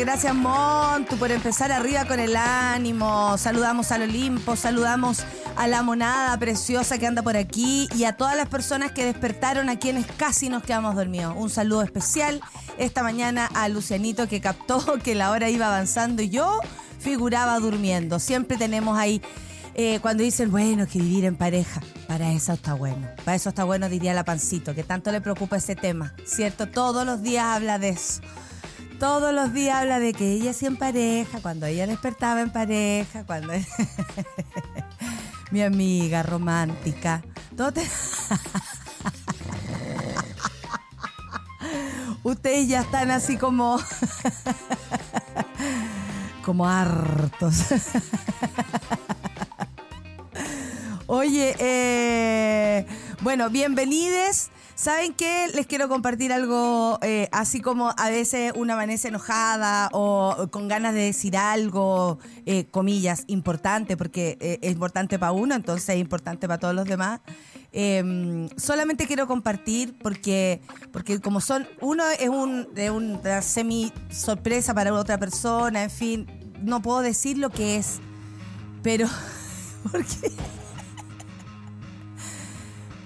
Gracias, Montu, por empezar arriba con el ánimo. Saludamos al Olimpo, saludamos a la monada preciosa que anda por aquí y a todas las personas que despertaron, a quienes casi nos quedamos dormidos. Un saludo especial esta mañana a Lucianito que captó que la hora iba avanzando y yo figuraba durmiendo. Siempre tenemos ahí eh, cuando dicen, bueno, que vivir en pareja, para eso está bueno. Para eso está bueno, diría la pancito, que tanto le preocupa ese tema, ¿cierto? Todos los días habla de eso. Todos los días habla de que ella sí en pareja, cuando ella despertaba en pareja, cuando... Mi amiga romántica. ¿Todo te... Ustedes ya están así como... como hartos. Oye, eh, bueno, bienvenides. ¿Saben qué? Les quiero compartir algo, eh, así como a veces una amanece enojada o con ganas de decir algo, eh, comillas, importante, porque eh, es importante para uno, entonces es importante para todos los demás. Em, solamente quiero compartir porque, porque como son, uno es un, de una semi sorpresa para otra persona, en fin, no puedo decir lo que es, pero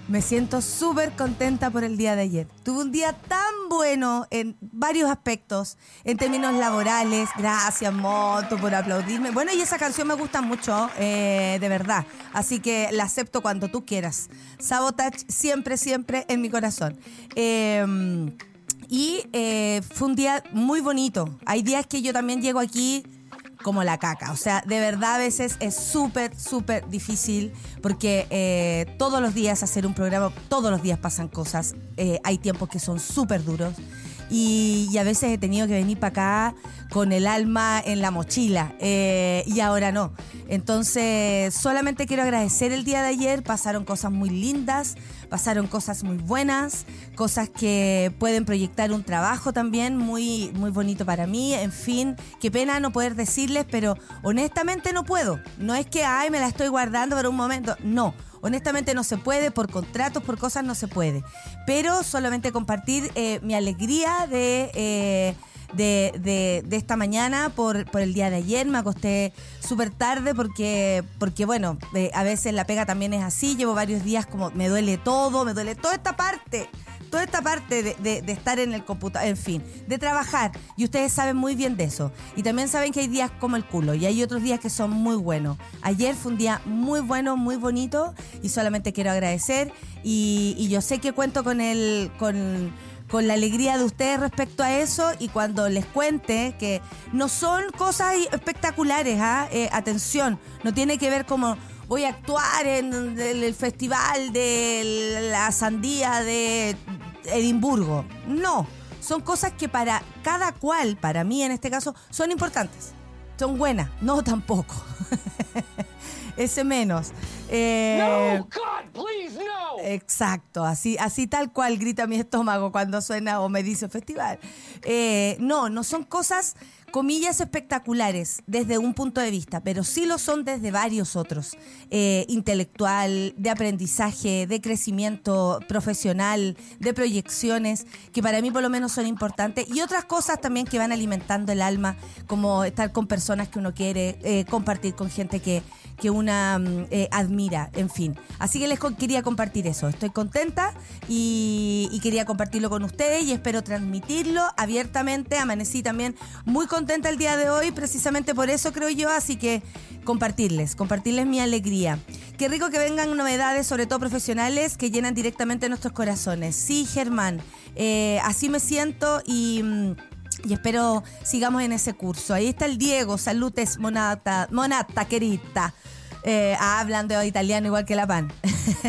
me siento súper contenta por el día de ayer. Tuve un día tan bueno en varios aspectos, en términos laborales. Gracias, Moto, por aplaudirme. Bueno, y esa canción me gusta mucho, eh, de verdad. Así que la acepto cuando tú quieras. Sabotage siempre, siempre en mi corazón. Eh, y eh, fue un día muy bonito. Hay días que yo también llego aquí como la caca. O sea, de verdad a veces es súper, súper difícil porque eh, todos los días hacer un programa, todos los días pasan cosas. Eh, hay tiempos que son súper duros. Y, a veces he tenido que venir para acá con el alma en la mochila eh, y ahora no. Entonces, solamente quiero agradecer el día de ayer. Pasaron cosas muy lindas, pasaron cosas muy buenas, cosas que pueden proyectar un trabajo también muy, muy bonito para mí. En fin, qué pena no poder decirles, pero honestamente no puedo. No es que, ay, me la estoy guardando para un momento. No Honestamente no se puede, por contratos, por cosas no se puede. Pero solamente compartir eh, mi alegría de... Eh, de, de, esta mañana por, por, el día de ayer. Me acosté súper tarde porque, porque bueno, eh, a veces la pega también es así. Llevo varios días como me duele todo, me duele toda esta parte toda esta parte de, estar en el computador, en fin, de trabajar. Y ustedes saben muy bien de eso. Y también saben que hay días como el culo y hay otros días que son muy buenos. Ayer fue un día muy bueno, muy bonito y solamente quiero agradecer. Y, yo sé que cuento con el. Con, la alegría de ustedes respecto a eso y cuando les cuente que no son cosas espectaculares, ¿ah? eh, atención, no tiene que ver como voy a actuar en el, festival de la sandía de Edimburgo. No, son cosas que para cada cual, para mí en este caso, son importantes. Son buenas, no tampoco. Ese menos. Eh, no, God, please, no. Exacto, así, así tal cual grita mi estómago cuando suena o me dice festival. Eh, no, no son cosas comillas espectaculares desde un punto de vista, pero sí lo son desde varios otros. Eh, intelectual, de aprendizaje, de crecimiento profesional, de proyecciones, que para mí por lo menos son importantes, y otras cosas también que van alimentando el alma, como estar con personas que uno quiere, eh, compartir con gente que, que una mm, eh, admira, en fin. Así que les quería compartir eso. Estoy contenta y, quería compartirlo con ustedes y espero transmitirlo abiertamente. Amanecí también muy contenta contenta el día de hoy, precisamente por eso creo yo, así que compartirles, compartirles mi alegría. Qué rico que vengan novedades, sobre todo profesionales, que llenan directamente nuestros corazones. Sí, Germán, eh, así me siento y... Mm, y espero sigamos en ese curso. Ahí está el Diego, salutes monata, monata querida. Eh, ah, hablando italiano igual que la pan.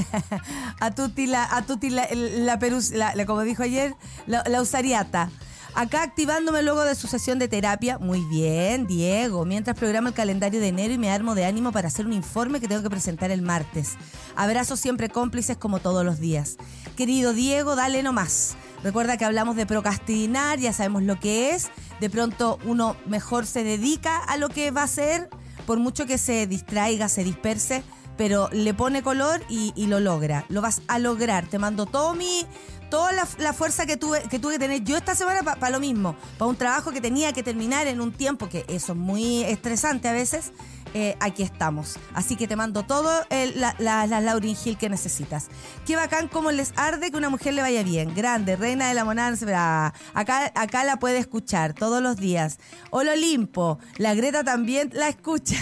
a tutti la, a tutti la, la, como dijo ayer, la, la usariata. Acá activándome luego de su sesión de terapia. Muy bien, Diego. Mientras programa el calendario de enero y me armo de ánimo para hacer un informe que tengo que presentar el martes. Abrazos siempre cómplices como todos los días. Querido Diego, dale nomás. Recuerda que hablamos de procrastinar, ya sabemos lo que es. De pronto uno mejor se dedica a lo que va a hacer, por mucho que se distraiga, se disperse, pero le pone color y, lo logra. Lo vas a lograr. Te mando todo mi, toda la, la fuerza que tuve, que tuve que tener yo esta semana para lo mismo, para un trabajo que tenía que terminar en un tiempo que eso es muy estresante a veces. Eh, aquí estamos. Así que te mando todo el- la, la, la Lauryn Hill que necesitas. Qué bacán como les arde que una mujer le vaya bien. Grande, reina de la monada. Acá, acá la puede escuchar todos los días. Hola Olimpo, la Greta también la escucha.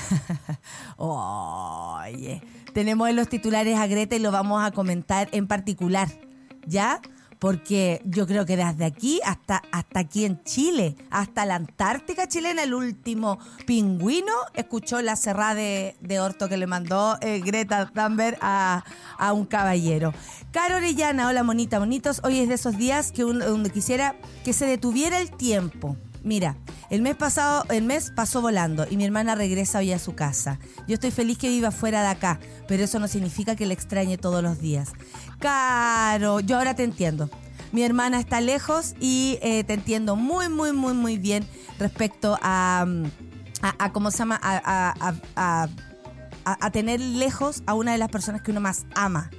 Oye, tenemos en los titulares a Greta y lo vamos a comentar en particular. ¿Ya? Porque yo creo que desde aquí hasta, hasta aquí en Chile, hasta la Antártica chilena, el último pingüino escuchó la cerrada de, de orto que le mandó eh, Greta Thunberg a, a un caballero. Caro Orellana, hola monita, bonitos. Hoy es de esos días que uno, donde quisiera que se detuviera el tiempo. Mira, el mes pasado, el mes pasó volando y mi hermana regresa hoy a su casa. Yo estoy feliz que viva fuera de acá, pero eso no significa que la extrañe todos los días. Caro, yo ahora te entiendo. Mi hermana está lejos y eh, te entiendo muy, muy, muy, muy bien respecto a, mm, a, ¿cómo se llama? A- a- a tener lejos a una de las personas que uno más ama.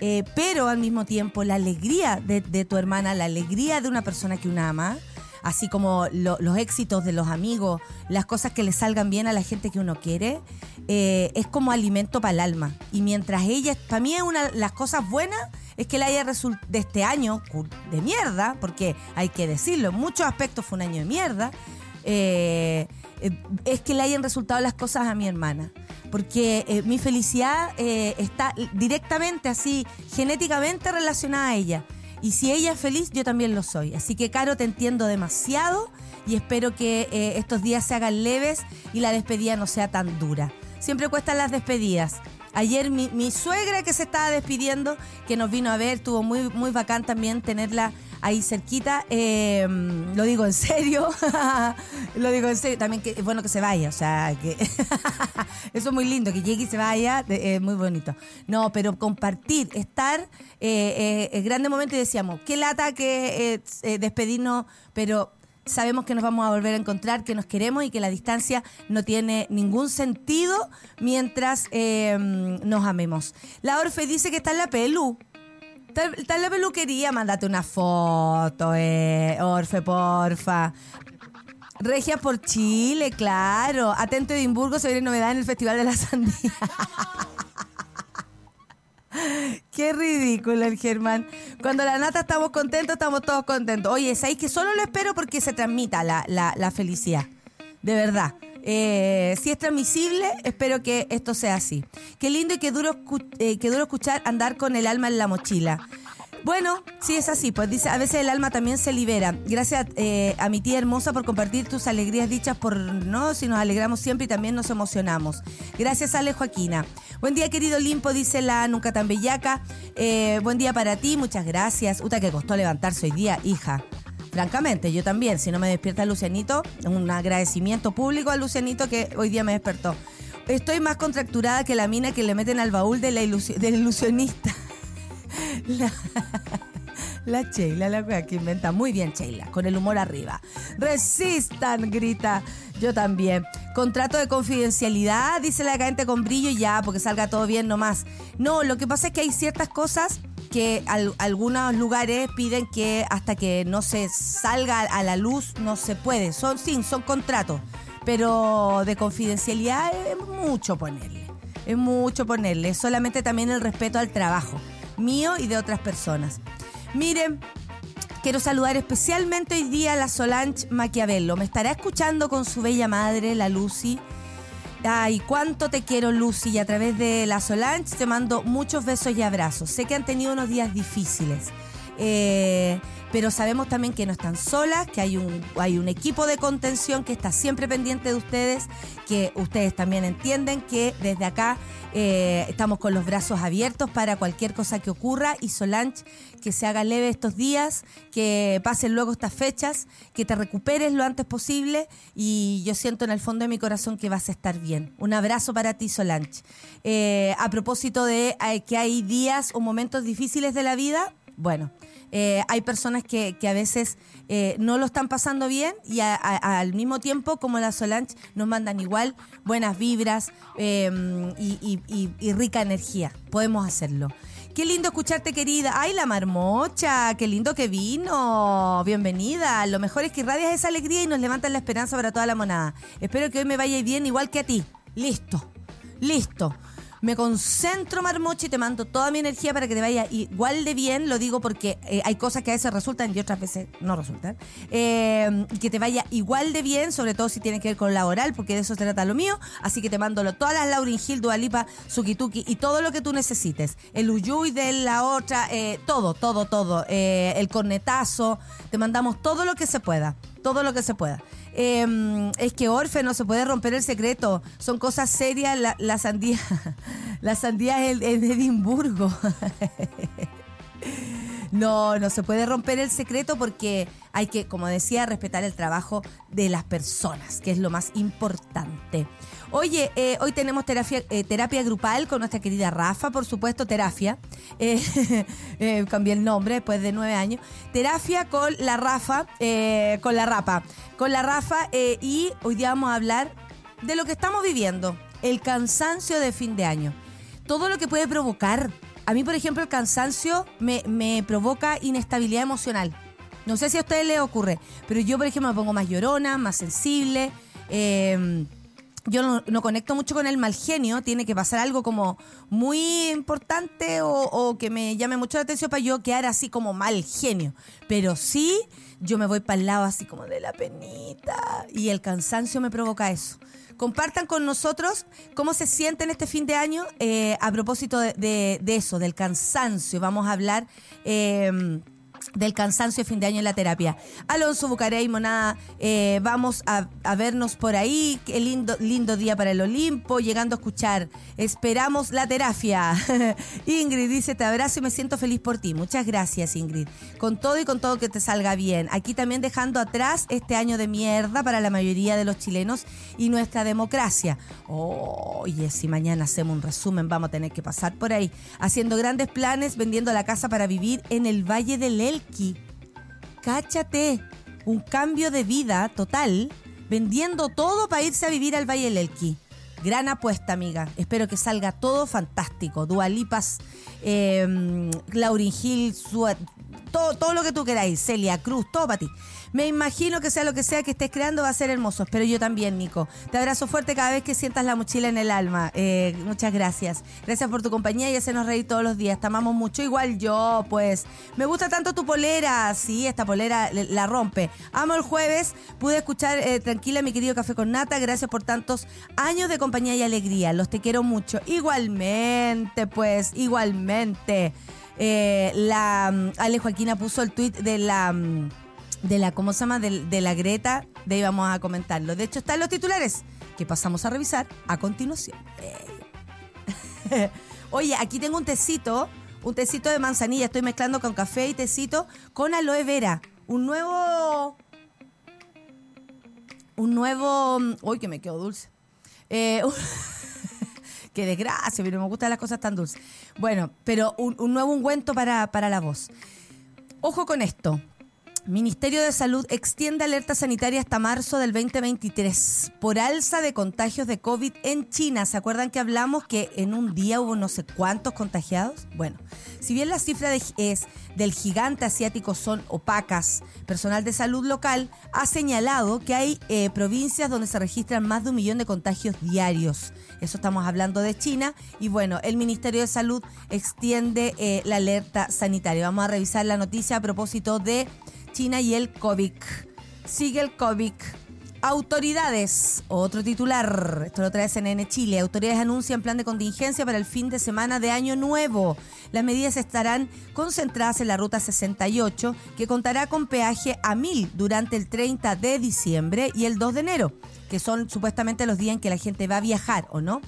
Eh, pero al mismo tiempo la alegría de, de tu hermana, la alegría de una persona que uno ama, así como lo- los éxitos de los amigos, las cosas que le salgan bien a la gente que uno quiere, eh, es como alimento para el alma. Y mientras ella, para mí es una de las cosas buenas, es que le haya resultado de este año de mierda, porque hay que decirlo, en muchos aspectos fue un año de mierda, eh, eh, es que le hayan resultado las cosas a mi hermana. Porque mi felicidad está directamente, así, genéticamente relacionada a ella. Y si ella es feliz, yo también lo soy. Así que, Caro, te entiendo demasiado y espero que eh, estos días se hagan leves y la despedida no sea tan dura. Siempre cuestan las despedidas. Ayer mi, suegra que se estaba despidiendo, que nos vino a ver, tuvo muy, muy bacán también tenerla ahí cerquita. Eh, lo digo en serio. lo digo en serio. También que es bueno que se vaya. O sea, que eso es muy lindo, que llegue se vaya. Es muy bonito. No, pero compartir, estar, eh, eh, el grande momento y decíamos, qué lata que eh, despedirnos, pero sabemos que nos vamos a volver a encontrar, que nos queremos y que la distancia no tiene ningún sentido mientras eh, nos amemos. La Orfe dice que está en la pelu. Está, en la peluquería, mándate una foto, eh, Orfe, porfa. Regia por Chile, claro. Atento Edimburgo, se viene novedad en el Festival de la Sandía. Qué ridículo el Germán. Cuando la nata estamos contentos, estamos todos contentos. Oye, ¿sabéis que solo lo espero porque se transmita la, la- la felicidad? De verdad. Eh, si es transmisible, espero que esto sea así. Qué lindo y qué duro, eh, qué duro escuchar andar con el alma en la mochila. Bueno, sí es así, pues dice, a veces el alma también se libera. Gracias eh, a mi tía hermosa por compartir tus alegrías dichas por no, si nos alegramos siempre y también nos emocionamos. Gracias, Ale Joaquina. Buen día, querido Limpo, dice la nunca tan bellaca. Eh, buen día para ti, muchas gracias. Uta que costó levantarse hoy día, hija. Francamente, yo también, si no me despierta Lucianito, un agradecimiento público a Lucianito que hoy día me despertó. Estoy más contracturada que la mina que le meten al baúl de la ilusio- del ilusionista. La, la Sheila, la que inventa. Muy bien, Sheila, con el humor arriba. Resistan, grita. Yo también. Contrato de confidencialidad, dice la gente con brillo y ya, porque salga todo bien nomás. No, lo que pasa es que hay ciertas cosas que al- algunos lugares piden que hasta que no se salga a la luz no se puede. Son, sí, son contratos. Pero de confidencialidad es mucho ponerle. Es mucho ponerle. Solamente también el respeto al trabajo mío y de otras personas. Miren, quiero saludar especialmente hoy día a la Solange Maquiavelo. Me estará escuchando con su bella madre, la Lucy. Ay, cuánto te quiero, Lucy. Y a través de la Solange te mando muchos besos y abrazos. Sé que han tenido unos días difíciles. eh, pero sabemos también que no están solas, que hay un, hay un equipo de contención que está siempre pendiente de ustedes, que ustedes también entienden que desde acá eh, estamos con los brazos abiertos para cualquier cosa que ocurra y Solange, que se haga leve estos días, que pasen luego estas fechas, que te recuperes lo antes posible y yo siento en el fondo de mi corazón que vas a estar bien. Un abrazo para ti, Solange. Eh, a propósito de eh, que hay días o momentos difíciles de la vida, bueno, Eh, hay personas que, a veces eh, no lo están pasando bien y al mismo tiempo, como la Solange, nos mandan igual buenas vibras y- y rica energía. Podemos hacerlo. Qué lindo escucharte, querida. Ay, la marmocha, qué lindo que vino. Bienvenida. Lo mejor es que irradias esa alegría y nos levantas la esperanza para toda la monada. Espero que hoy me vaya bien igual que a ti. Listo. Listo. Me concentro, marmocha, y te mando toda mi energía para que te vaya igual de bien. Lo digo porque eh, hay cosas que a veces resultan y otras veces no resultan. Eh, que te vaya igual de bien, sobre todo si tiene que ver con laboral, porque de eso se trata lo mío. Así que te mando lo- todas las Laurin Hill, Dualipa, Sukituki y todo lo que tú necesites. El Uyuy de la otra, eh, todo, todo, todo. Eh, el cornetazo. Te mandamos todo lo que se pueda. Todo lo que se pueda. Eh, es que Orfe no se puede romper el secreto. Son cosas serias. La, la sandía. La sandía es en Edimburgo. No, no se puede romper el secreto porque hay que, como decía, respetar el trabajo de las personas, que es lo más importante. Oye, eh, hoy tenemos terapia, eh, terapia grupal con nuestra querida Rafa, por supuesto, terapia. Eh, eh, cambié el nombre después de nueve años. Terapia con la Rafa, con la Rapa. Con la Rafa y hoy día vamos a hablar de lo que estamos viviendo, el cansancio de fin de año. Todo lo que puede provocar. A mí, por ejemplo, el cansancio me, provoca inestabilidad emocional. No sé si a ustedes les ocurre, pero yo, por ejemplo, me pongo más llorona, más sensible. eh, yo no, conecto mucho con el mal genio, tiene que pasar algo como muy importante o, que me llame mucho la atención para yo quedar así como mal genio. Pero sí, yo me voy para el lado así como de la penita y el cansancio me provoca eso. Compartan con nosotros cómo se sienten este fin de año eh, a propósito de, de- de eso, del cansancio. Vamos a hablar... eh, del cansancio de fin de año en la terapia. Alonso Bucarey, Monada, eh, vamos a, vernos por ahí. Qué lindo, lindo día para el Olimpo, llegando a escuchar. Esperamos la terapia. Ingrid dice, te abrazo y me siento feliz por ti. Muchas gracias, Ingrid. Con todo y con todo que te salga bien. Aquí también dejando atrás este año de mierda para la mayoría de los chilenos y nuestra democracia. Oye, si mañana hacemos un resumen, vamos a tener que pasar por ahí. Haciendo grandes planes, vendiendo la casa para vivir en el Valle del Elqui. Cáchate, un cambio de vida total, vendiendo todo para irse a vivir al Valle del Elqui. Gran apuesta, amiga. Espero que salga todo fantástico. Dualipas, eh, Laurin Hill, Sua- todo, todo lo que tú queráis. Celia Cruz, todo para ti. Me imagino que sea lo que sea que estés creando va a ser hermoso. Espero yo también, Nico. Te abrazo fuerte cada vez que sientas la mochila en el alma. Eh, muchas gracias. Gracias por tu compañía y hacernos reír todos los días. Te amamos mucho. Igual yo, pues. Me gusta tanto tu polera. Sí, esta polera le- la rompe. Amo el jueves. Pude escuchar eh, tranquila mi querido Café con Nata. Gracias por tantos años de compañía y alegría. Los te quiero mucho. Igualmente, pues. Igualmente. Eh, la mm, Ale Joaquina puso el tweet de la mm, de la ¿cómo se llama? De, la Greta, de ahí vamos a comentarlo. De hecho están los titulares que pasamos a revisar a continuación. Eh. Oye, aquí tengo un tecito, un tecito de manzanilla, estoy mezclando con café y tecito con aloe vera, un nuevo un nuevo, mm, uy, que me quedó dulce. Eh, Qué desgracia, pero me gustan las cosas tan dulces. Bueno, pero un, un nuevo ungüento para, para la voz. Ojo con esto. Ministerio de Salud extiende alerta sanitaria hasta marzo del 2023 por alza de contagios de COVID en China. ¿Se acuerdan que hablamos que en un día hubo no sé cuántos contagiados? Bueno, si bien las cifras de- es, del gigante asiático son opacas, personal de salud local ha señalado que hay eh, provincias donde se registran más de un millón de contagios diarios. Eso estamos hablando de China. Y bueno, el Ministerio de Salud extiende eh, la alerta sanitaria. Vamos a revisar la noticia a propósito de China y el COVID. Sigue el COVID. Autoridades, otro titular, esto lo trae CNN Chile, autoridades anuncian plan de contingencia para el fin de semana de Año Nuevo. Las medidas estarán concentradas en la Ruta 68, que contará con peaje a 1000 durante el 30 de diciembre y el 2 de enero, que son supuestamente los días en que la gente va a viajar, ¿o no?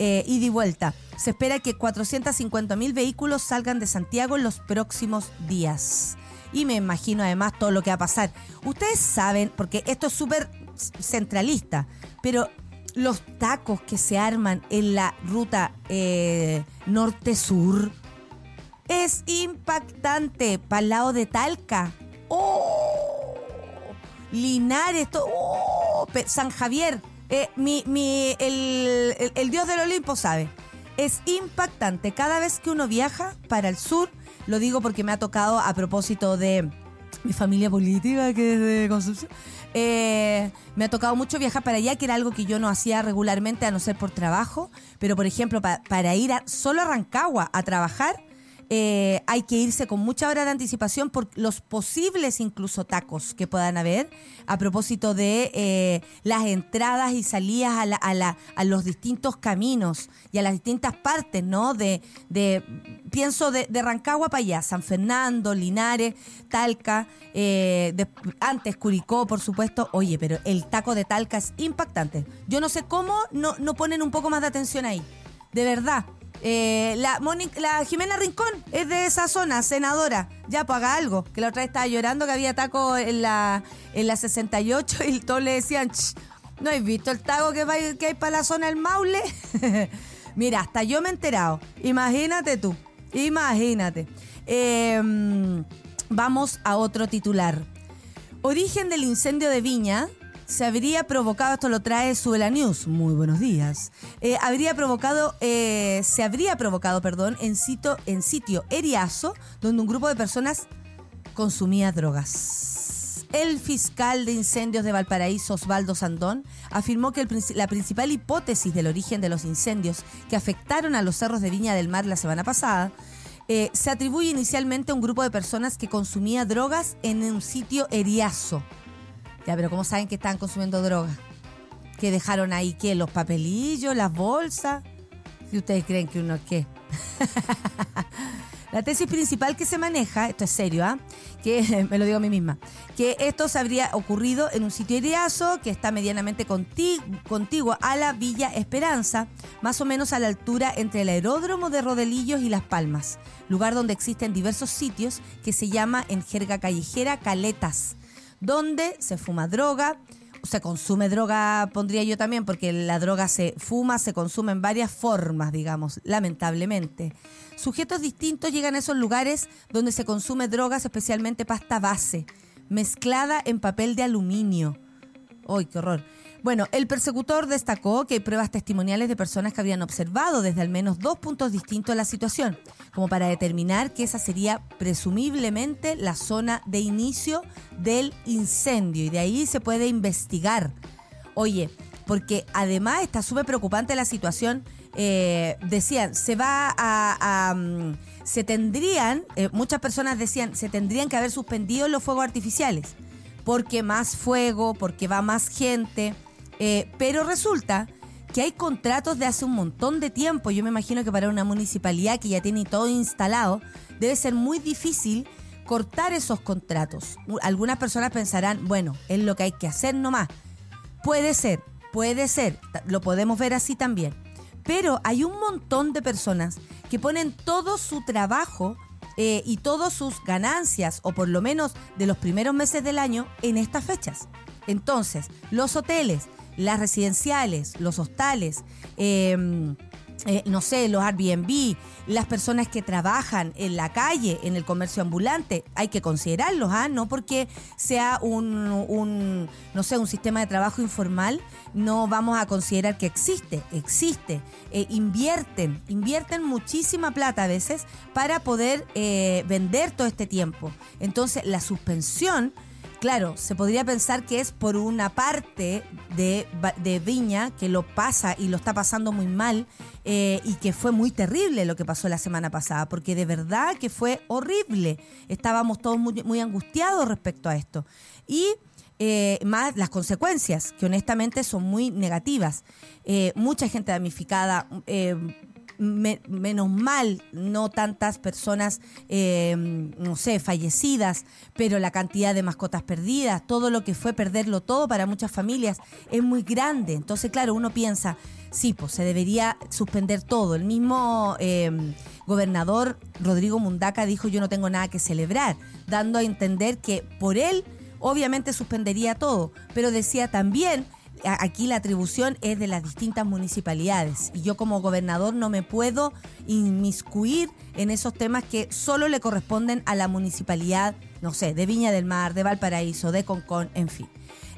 Eh, ida y vuelta. Se espera que 450 mil vehículos salgan de Santiago en los próximos días. Y me imagino además todo lo que va a pasar. Ustedes saben, porque esto es súper centralista, pero los tacos que se arman en la ruta eh, norte-sur, Es impactante. Para el lado de Talca. ¡Oh! Linares, ¡oh! San Javier. Eh, mi, mi- el dios del Olimpo sabe. Es impactante. Cada vez que uno viaja para el sur, lo digo porque me ha tocado a propósito de mi familia política, que es de Concepción. eh, me ha tocado mucho viajar para allá, que era algo que yo no hacía regularmente, a no ser por trabajo. Pero, por ejemplo, pa- para ir a, solo a Rancagua a trabajar, eh, hay que irse con mucha hora de anticipación por los posibles incluso tacos que puedan haber a propósito de eh, las entradas y salidas a, la- a la- a los distintos caminos y a las distintas partes, ¿no? De, pienso de, Rancagua para allá, San Fernando, Linares, Talca, eh, antes Curicó, por supuesto. Oye, pero el taco de Talca es impactante. Yo no sé cómo no, no ponen un poco más de atención ahí. De verdad. Eh, la, Moni- la Jimena Rincón es de esa zona, senadora. Ya, pues haga algo. Que la otra vez estaba llorando que había taco en la, en la 68 y todos le decían, "Ch, ¿no has visto el taco que, va- hay para la zona del Maule? Mira, hasta yo me he enterado. Imagínate tú, imagínate. Eh, vamos a otro titular. Origen del incendio de Viña se habría provocado, esto lo trae Suela News, muy buenos días, Eh, habría provocado, eh, se habría provocado, perdón, en sitio, en sitio Eriazo, donde un grupo de personas consumía drogas. El fiscal de incendios de Valparaíso, Osvaldo Sandón, afirmó que la principal hipótesis del origen de los incendios que afectaron a los cerros de Viña del Mar la semana pasada eh, se atribuye inicialmente a un grupo de personas que consumía drogas en un sitio Eriazo. Pero ¿cómo saben que estaban consumiendo drogas? ¿Que dejaron ahí qué? ¿Los papelillos? ¿Las bolsas? Si ustedes creen que uno qué. La tesis principal que se maneja, esto es serio, ¿ah? que me lo digo a mí misma, que esto se habría ocurrido en un sitio iriazo que está medianamente conti- contiguo a la Villa Esperanza, más o menos a la altura entre el aeródromo de Rodelillos y Las Palmas, lugar donde existen diversos sitios que se llama en jerga callejera caletas, donde se fuma droga, se consume droga, pondría yo también, porque la droga se fuma, se consume en varias formas, digamos, lamentablemente. Sujetos distintos llegan a esos lugares donde se consume drogas, especialmente pasta base, mezclada en papel de aluminio. ¡Ay, qué horror! Bueno, el persecutor destacó que hay pruebas testimoniales de personas que habían observado desde al menos dos puntos distintos la situación, como para determinar que esa sería presumiblemente la zona de inicio del incendio y de ahí se puede investigar. Oye, porque además está súper preocupante la situación. eh, decían, se va a... mm, se tendrían, eh, muchas personas decían, se tendrían que haber suspendido los fuegos artificiales, porque más fuego, porque va más gente, eh, pero resulta que hay contratos de hace un montón de tiempo. Yo me imagino que para una municipalidad que ya tiene todo instalado, debe ser muy difícil cortar esos contratos. Algunas personas pensarán, bueno, es lo que hay que hacer nomás. Puede ser, puede ser, lo podemos ver así también. Pero hay un montón de personas que ponen todo su trabajo eh, y todas sus ganancias, o por lo menos de los primeros meses del año, en estas fechas. Entonces, los hoteles, las residenciales, los hostales, eh, eh, no sé, los Airbnb, las personas que trabajan en la calle, en el comercio ambulante, hay que considerarlos, ¿ah? No porque sea un, un, no sé, un sistema de trabajo informal, no vamos a considerar que existe, existe. Eh, invierten, invierten muchísima plata a veces para poder eh, vender todo este tiempo. Entonces, la suspensión Claro, se podría pensar que es por una parte de, de Viña que lo pasa y lo está pasando muy mal eh, y que fue muy terrible lo que pasó la semana pasada, porque de verdad que fue horrible. Estábamos todos muy, muy angustiados respecto a esto. Y eh, más las consecuencias, que honestamente son muy negativas. Eh, mucha gente damnificada. Me- menos mal, no tantas personas, eh, no sé, fallecidas, pero la cantidad de mascotas perdidas, todo lo que fue perderlo todo para muchas familias es muy grande. Entonces, claro, uno piensa, sí, pues se debería suspender todo. El mismo eh, gobernador Rodrigo Mundaca dijo yo no tengo nada que celebrar, dando a entender que por él obviamente suspendería todo, pero decía también aquí la atribución es de las distintas municipalidades y yo como gobernador no me puedo inmiscuir en esos temas que solo le corresponden a la municipalidad, no sé, de Viña del Mar, de Valparaíso, de Concón, en fin.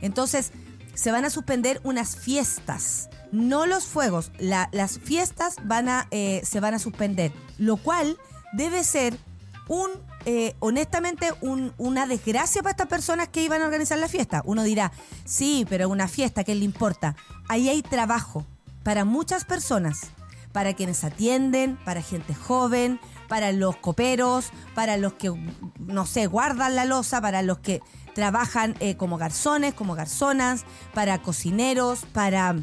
Entonces, se van a suspender unas fiestas, no los fuegos, la- las fiestas van a, eh, se van a suspender, lo cual debe ser un, eh, honestamente, un- una desgracia para estas personas que iban a organizar la fiesta. Uno dirá, sí, pero una fiesta, ¿qué le importa? Ahí hay trabajo para muchas personas, para quienes atienden, para gente joven, para los coperos, para los que, no sé, guardan la losa, para los que trabajan eh, como garzones, como garzonas, para cocineros, para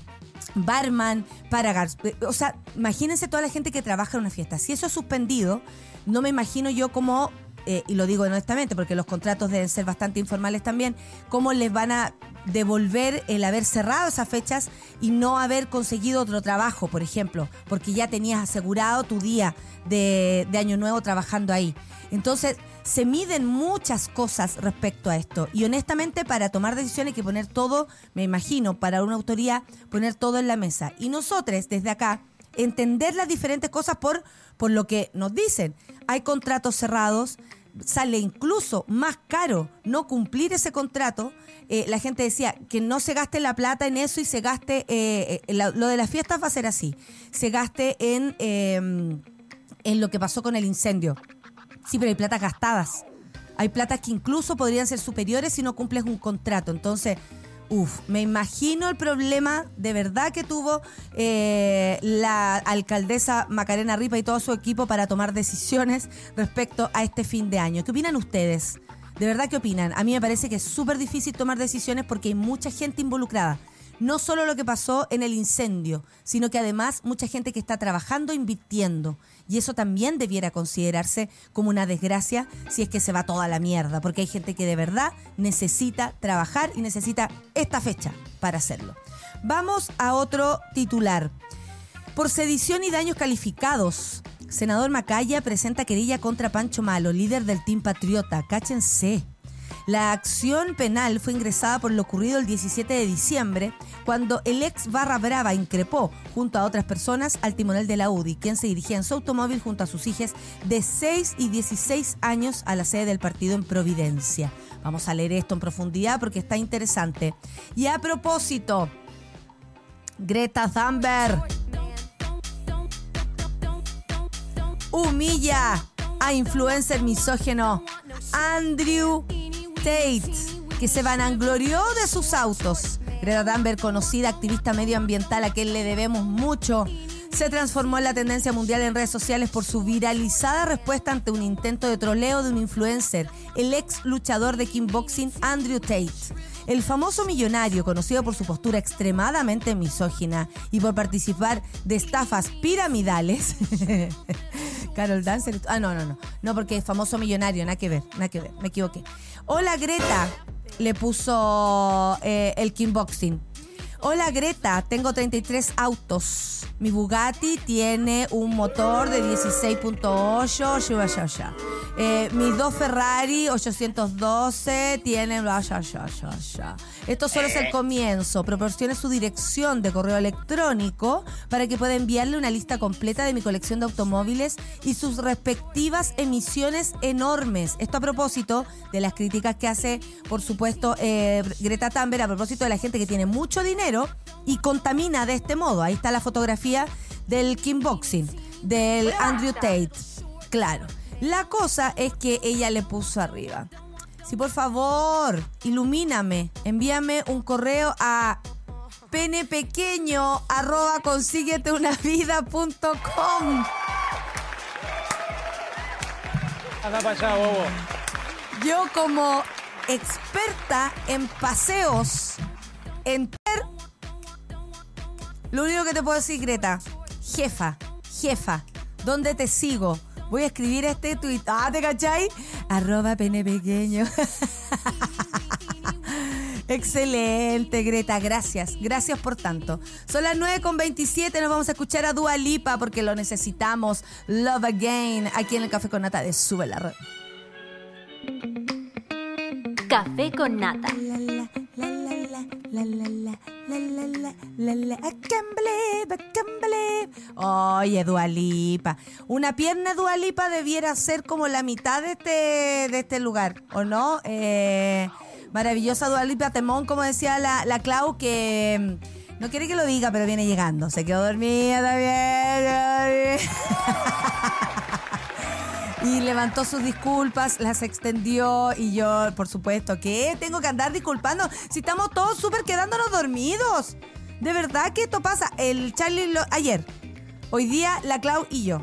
barman, para... gar- eh, O sea, imagínense toda la gente que trabaja en una fiesta. Si eso es suspendido, no me imagino yo cómo, eh, y lo digo honestamente porque los contratos deben ser bastante informales también, cómo les van a devolver el haber cerrado esas fechas y no haber conseguido otro trabajo, por ejemplo, porque ya tenías asegurado tu día de, de Año Nuevo trabajando ahí. Entonces, se miden muchas cosas respecto a esto. Y honestamente, para tomar decisiones hay que poner todo, me imagino, para una autoría, poner todo en la mesa. Y nosotros, desde acá, entender las diferentes cosas por, por lo que nos dicen. Hay contratos cerrados, sale incluso más caro no cumplir ese contrato. Eh, la gente decía que no se gaste la plata en eso y se gaste, eh, eh, lo de las fiestas va a ser así, se gaste en, eh, en lo que pasó con el incendio. Sí, pero hay platas gastadas. Hay platas que incluso podrían ser superiores si no cumples un contrato. Entonces, uff, me imagino el problema de verdad que tuvo eh, la alcaldesa Macarena Ripa y todo su equipo para tomar decisiones respecto a este fin de año. ¿Qué opinan ustedes? ¿De verdad qué opinan? A mí me parece que es súper difícil tomar decisiones porque hay mucha gente involucrada no solo lo que pasó en el incendio, sino que además mucha gente que está trabajando, invirtiendo. Y eso también debiera considerarse como una desgracia si es que se va toda la mierda, porque hay gente que de verdad necesita trabajar y necesita esta fecha para hacerlo. Vamos a otro titular. Por sedición y daños calificados, senador Macaya presenta querella contra Pancho Malo, líder del Team Patriota. Cáchense. La acción penal fue ingresada por lo ocurrido el 17 de diciembre, cuando el ex Barra Brava increpó, junto a otras personas, al timonel de la UDI, quien se dirigía en su automóvil junto a sus hijas de 6 y 16 años a la sede del partido en Providencia. Vamos a leer esto en profundidad porque está interesante. Y a propósito, Greta Thunberg humilla a influencer misógeno Andrew Tate, que se vanaglorió de sus autos. Greta Thunberg, conocida activista medioambiental a quien le debemos mucho, se transformó en la tendencia mundial en redes sociales por su viralizada respuesta ante un intento de troleo de un influencer, el ex luchador de kickboxing Andrew Tate. El famoso millonario, conocido por su postura extremadamente misógina y por participar de estafas piramidales. Carol Dancer. Ah, no, no, no. No, porque famoso millonario, nada que ver, nada que ver, me equivoqué. Hola Greta, le puso eh, el kickboxing. Hola Greta, tengo 33 autos. Mi Bugatti tiene un motor de 16.8. ya, ya, ya. Eh, mis dos Ferrari 812 tienen... Esto solo es el comienzo. Proporcione su dirección de correo electrónico para que pueda enviarle una lista completa de mi colección de automóviles y sus respectivas emisiones enormes. Esto a propósito de las críticas que hace, por supuesto, eh, Greta Thunberg, a propósito de la gente que tiene mucho dinero y contamina de este modo. Ahí está la fotografía del kickboxing, del Andrew Tate. Claro. La cosa es que ella le puso arriba. Si por favor, ilumíname, envíame un correo a penepequeño arroba consígueteunavida.com. Anda para allá, bobo. Yo como experta en paseos en ter, lo único que te puedo decir, Greta, jefa, jefa, ¿dónde te sigo? Voy a escribir este tuit. Ah, ¿te cachai? Arroba pene pequeño. Excelente, Greta. Gracias. Gracias por tanto. Son las 9 con 27. Nos vamos a escuchar a Dua Lipa porque lo necesitamos. Love Again. Aquí en el Café con Nata de Sube la Red. Café con nata. La, la, la, la, la, la, la, la, la, la, la, la, I can't believe, I can't believe. Oye, Dualipa. Una pierna Dualipa debiera ser como la mitad de este, de este lugar, ¿o no? Eh, maravillosa Dualipa Temón, como decía la, la Clau, que mm, no quiere que lo diga, pero viene llegando. Se quedó dormida también. Y levantó sus disculpas, las extendió y yo, por supuesto, que tengo que andar disculpando si estamos todos súper quedándonos dormidos. De verdad que esto pasa. El Charlie ayer, hoy día la Clau y yo.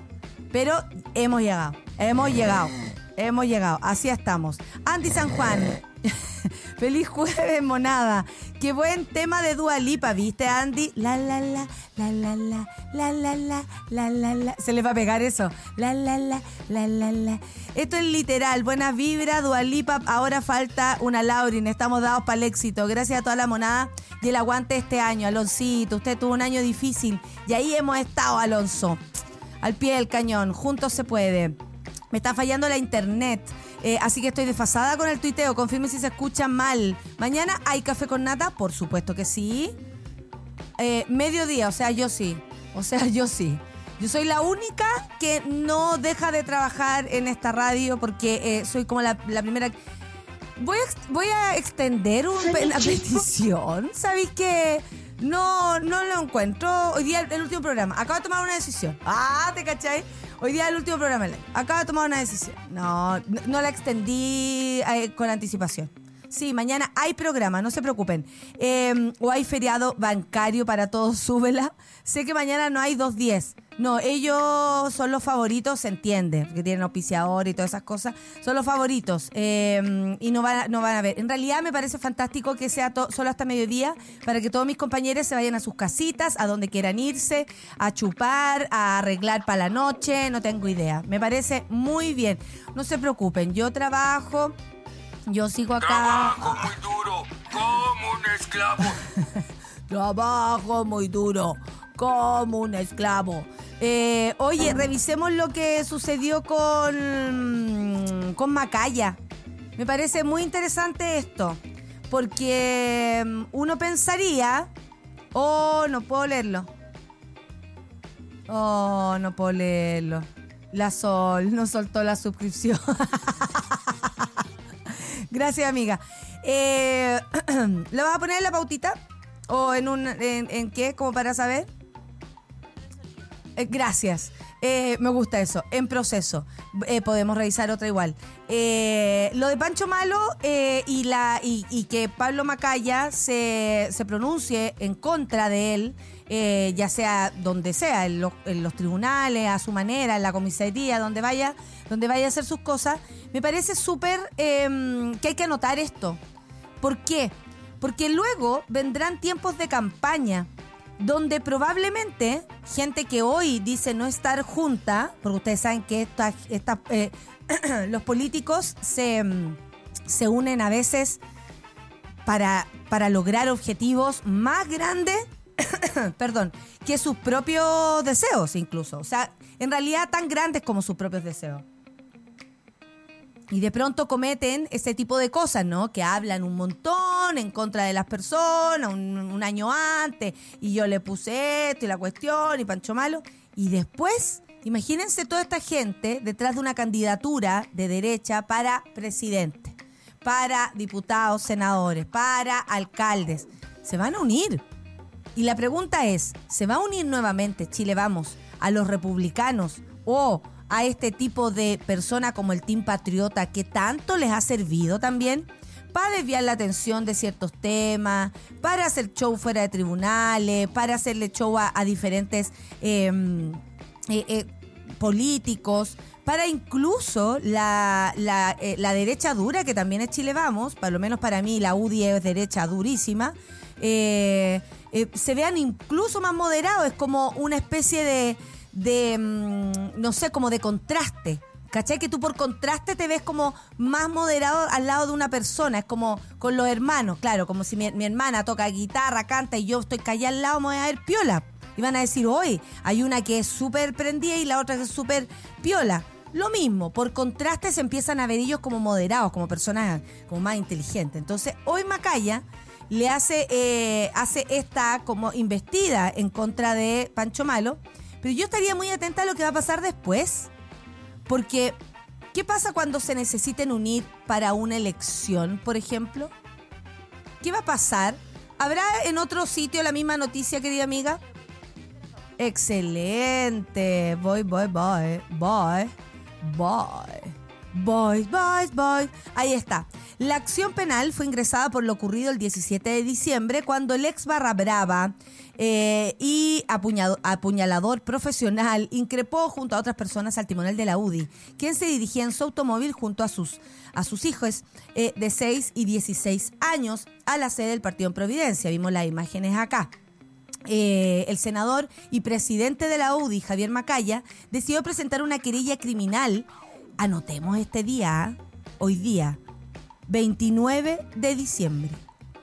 Pero hemos llegado, hemos llegado, hemos llegado. Así estamos. Andy San Juan. Feliz jueves, monada. Qué buen tema de Dua Lipa, ¿viste, Andy? La la la, la la la, la la la, la la la. Se le va a pegar eso. La la la, la la la. Esto es literal. Buenas vibras, Dua Lipa. Ahora falta una Laurin. Estamos dados para el éxito. Gracias a toda la monada y el aguante este año. Aloncito, usted tuvo un año difícil y ahí hemos estado, Alonso. Al pie del cañón. Juntos se puede. Me está fallando la internet. Eh, así que estoy desfasada con el tuiteo. Confirme si se escucha mal. Mañana hay café con nata, por supuesto que sí. Eh, mediodía, o sea, yo sí. O sea, yo sí. Yo soy la única que no deja de trabajar en esta radio porque eh, soy como la, la primera. Voy a, voy a extender un- una petición. ¿Sabéis que no, no lo encuentro? Hoy día el, último programa. Acabo de tomar una decisión. Ah, ¿te cachai? Hoy día el último programa. Acabo de tomar una decisión. No, no, no la extendí eh, con anticipación. Sí, mañana hay programa, no se preocupen. Eh, o hay feriado bancario para todos, súbela. Sé que mañana no hay 2.10. No, ellos son los favoritos, se entiende, porque tienen auspiciador y todas esas cosas. Son los favoritos eh, y no van, a, no van a ver. En realidad me parece fantástico que sea solo hasta mediodía para que todos mis compañeros se vayan a sus casitas, a donde quieran irse, a chupar, a arreglar para la noche, no tengo idea. Me parece muy bien. No se preocupen, yo trabajo. Yo sigo acá. Trabajo muy duro, como un esclavo. Trabajo muy duro, como un esclavo. Eh, oye, revisemos lo que sucedió con, con Macaya. Me parece muy interesante esto, porque mm, uno pensaría, oh, no puedo leerlo. Oh, no puedo leerlo. La Sol no soltó la suscripción. Gracias, amiga. Eh, ¿Lo vas a poner en la pautita? ¿O en un en, qué? Como para saber. Eh, gracias. Eh, me gusta eso. En proceso. Eh, podemos revisar otra igual. Eh, lo de Pancho Malo eh, y, la, y, que Pablo Macaya se, se pronuncie en contra de él, ya sea donde sea, en los, en los tribunales, a su manera, en la comisaría, donde vaya, donde vaya a hacer sus cosas, me parece súper eh, que hay que anotar esto. ¿Por qué? Porque luego vendrán tiempos de campaña donde probablemente gente que hoy dice no estar junta, porque ustedes saben que esta, esta, eh, los políticos se, mm, se unen a veces para, para lograr objetivos más grandes, perdón, que sus propios deseos incluso. O sea, en realidad tan grandes como sus propios deseos. Y de pronto cometen ese tipo de cosas, ¿no? Que hablan un montón en contra de las personas, un, año antes, y yo le puse esto y la cuestión, y Pancho Malo. Y después, imagínense toda esta gente detrás de una candidatura de derecha para presidente, para diputados, senadores, para alcaldes. Se van a unir. Y la pregunta es, ¿se va a unir nuevamente Chile Vamos a los republicanos o a este tipo de persona como el Team Patriota que tanto les ha servido también? Para desviar la atención de ciertos temas, para hacer show fuera de tribunales, para hacerle show a, diferentes eh, eh, eh, políticos, para incluso la, la, eh, la derecha dura, que también es Chile Vamos, por lo menos para mí la UDI es derecha durísima, se vean incluso más moderados, es como una especie de, de mm, no sé, como de contraste. ¿Cachai? Que tú por contraste te ves como más moderado al lado de una persona. Es como con los hermanos, claro, como si mi, hermana toca guitarra, canta y yo estoy callada al lado, me voy a ver piola. Y van a decir, hoy hay una que es súper prendida y la otra que es súper piola. Lo mismo, por contraste se empiezan a ver ellos como moderados, como personas como más inteligentes. Entonces, hoy Macaya le hace, eh, hace esta como investida en contra de Pancho Malo. Pero yo estaría muy atenta a lo que va a pasar después. Porque, ¿qué pasa cuando se necesiten unir para una elección, por ejemplo? ¿Qué va a pasar? ¿Habrá en otro sitio la misma noticia, querida amiga? Excelente. Voy, voy, voy. Voy. Voy. Boys, boys, boys. Ahí está. La acción penal fue ingresada por lo ocurrido el 17 de diciembre cuando el ex Barra Brava eh, y apuñalador profesional increpó junto a otras personas al timonel de la UDI, quien se dirigía en su automóvil junto a sus, a sus hijos eh, de 6 y 16 años a la sede del partido en Providencia. Vimos las imágenes acá. Eh, el senador y presidente de la UDI, Javier Macaya, decidió presentar una querella criminal Anotemos este día, hoy día, 29 de diciembre.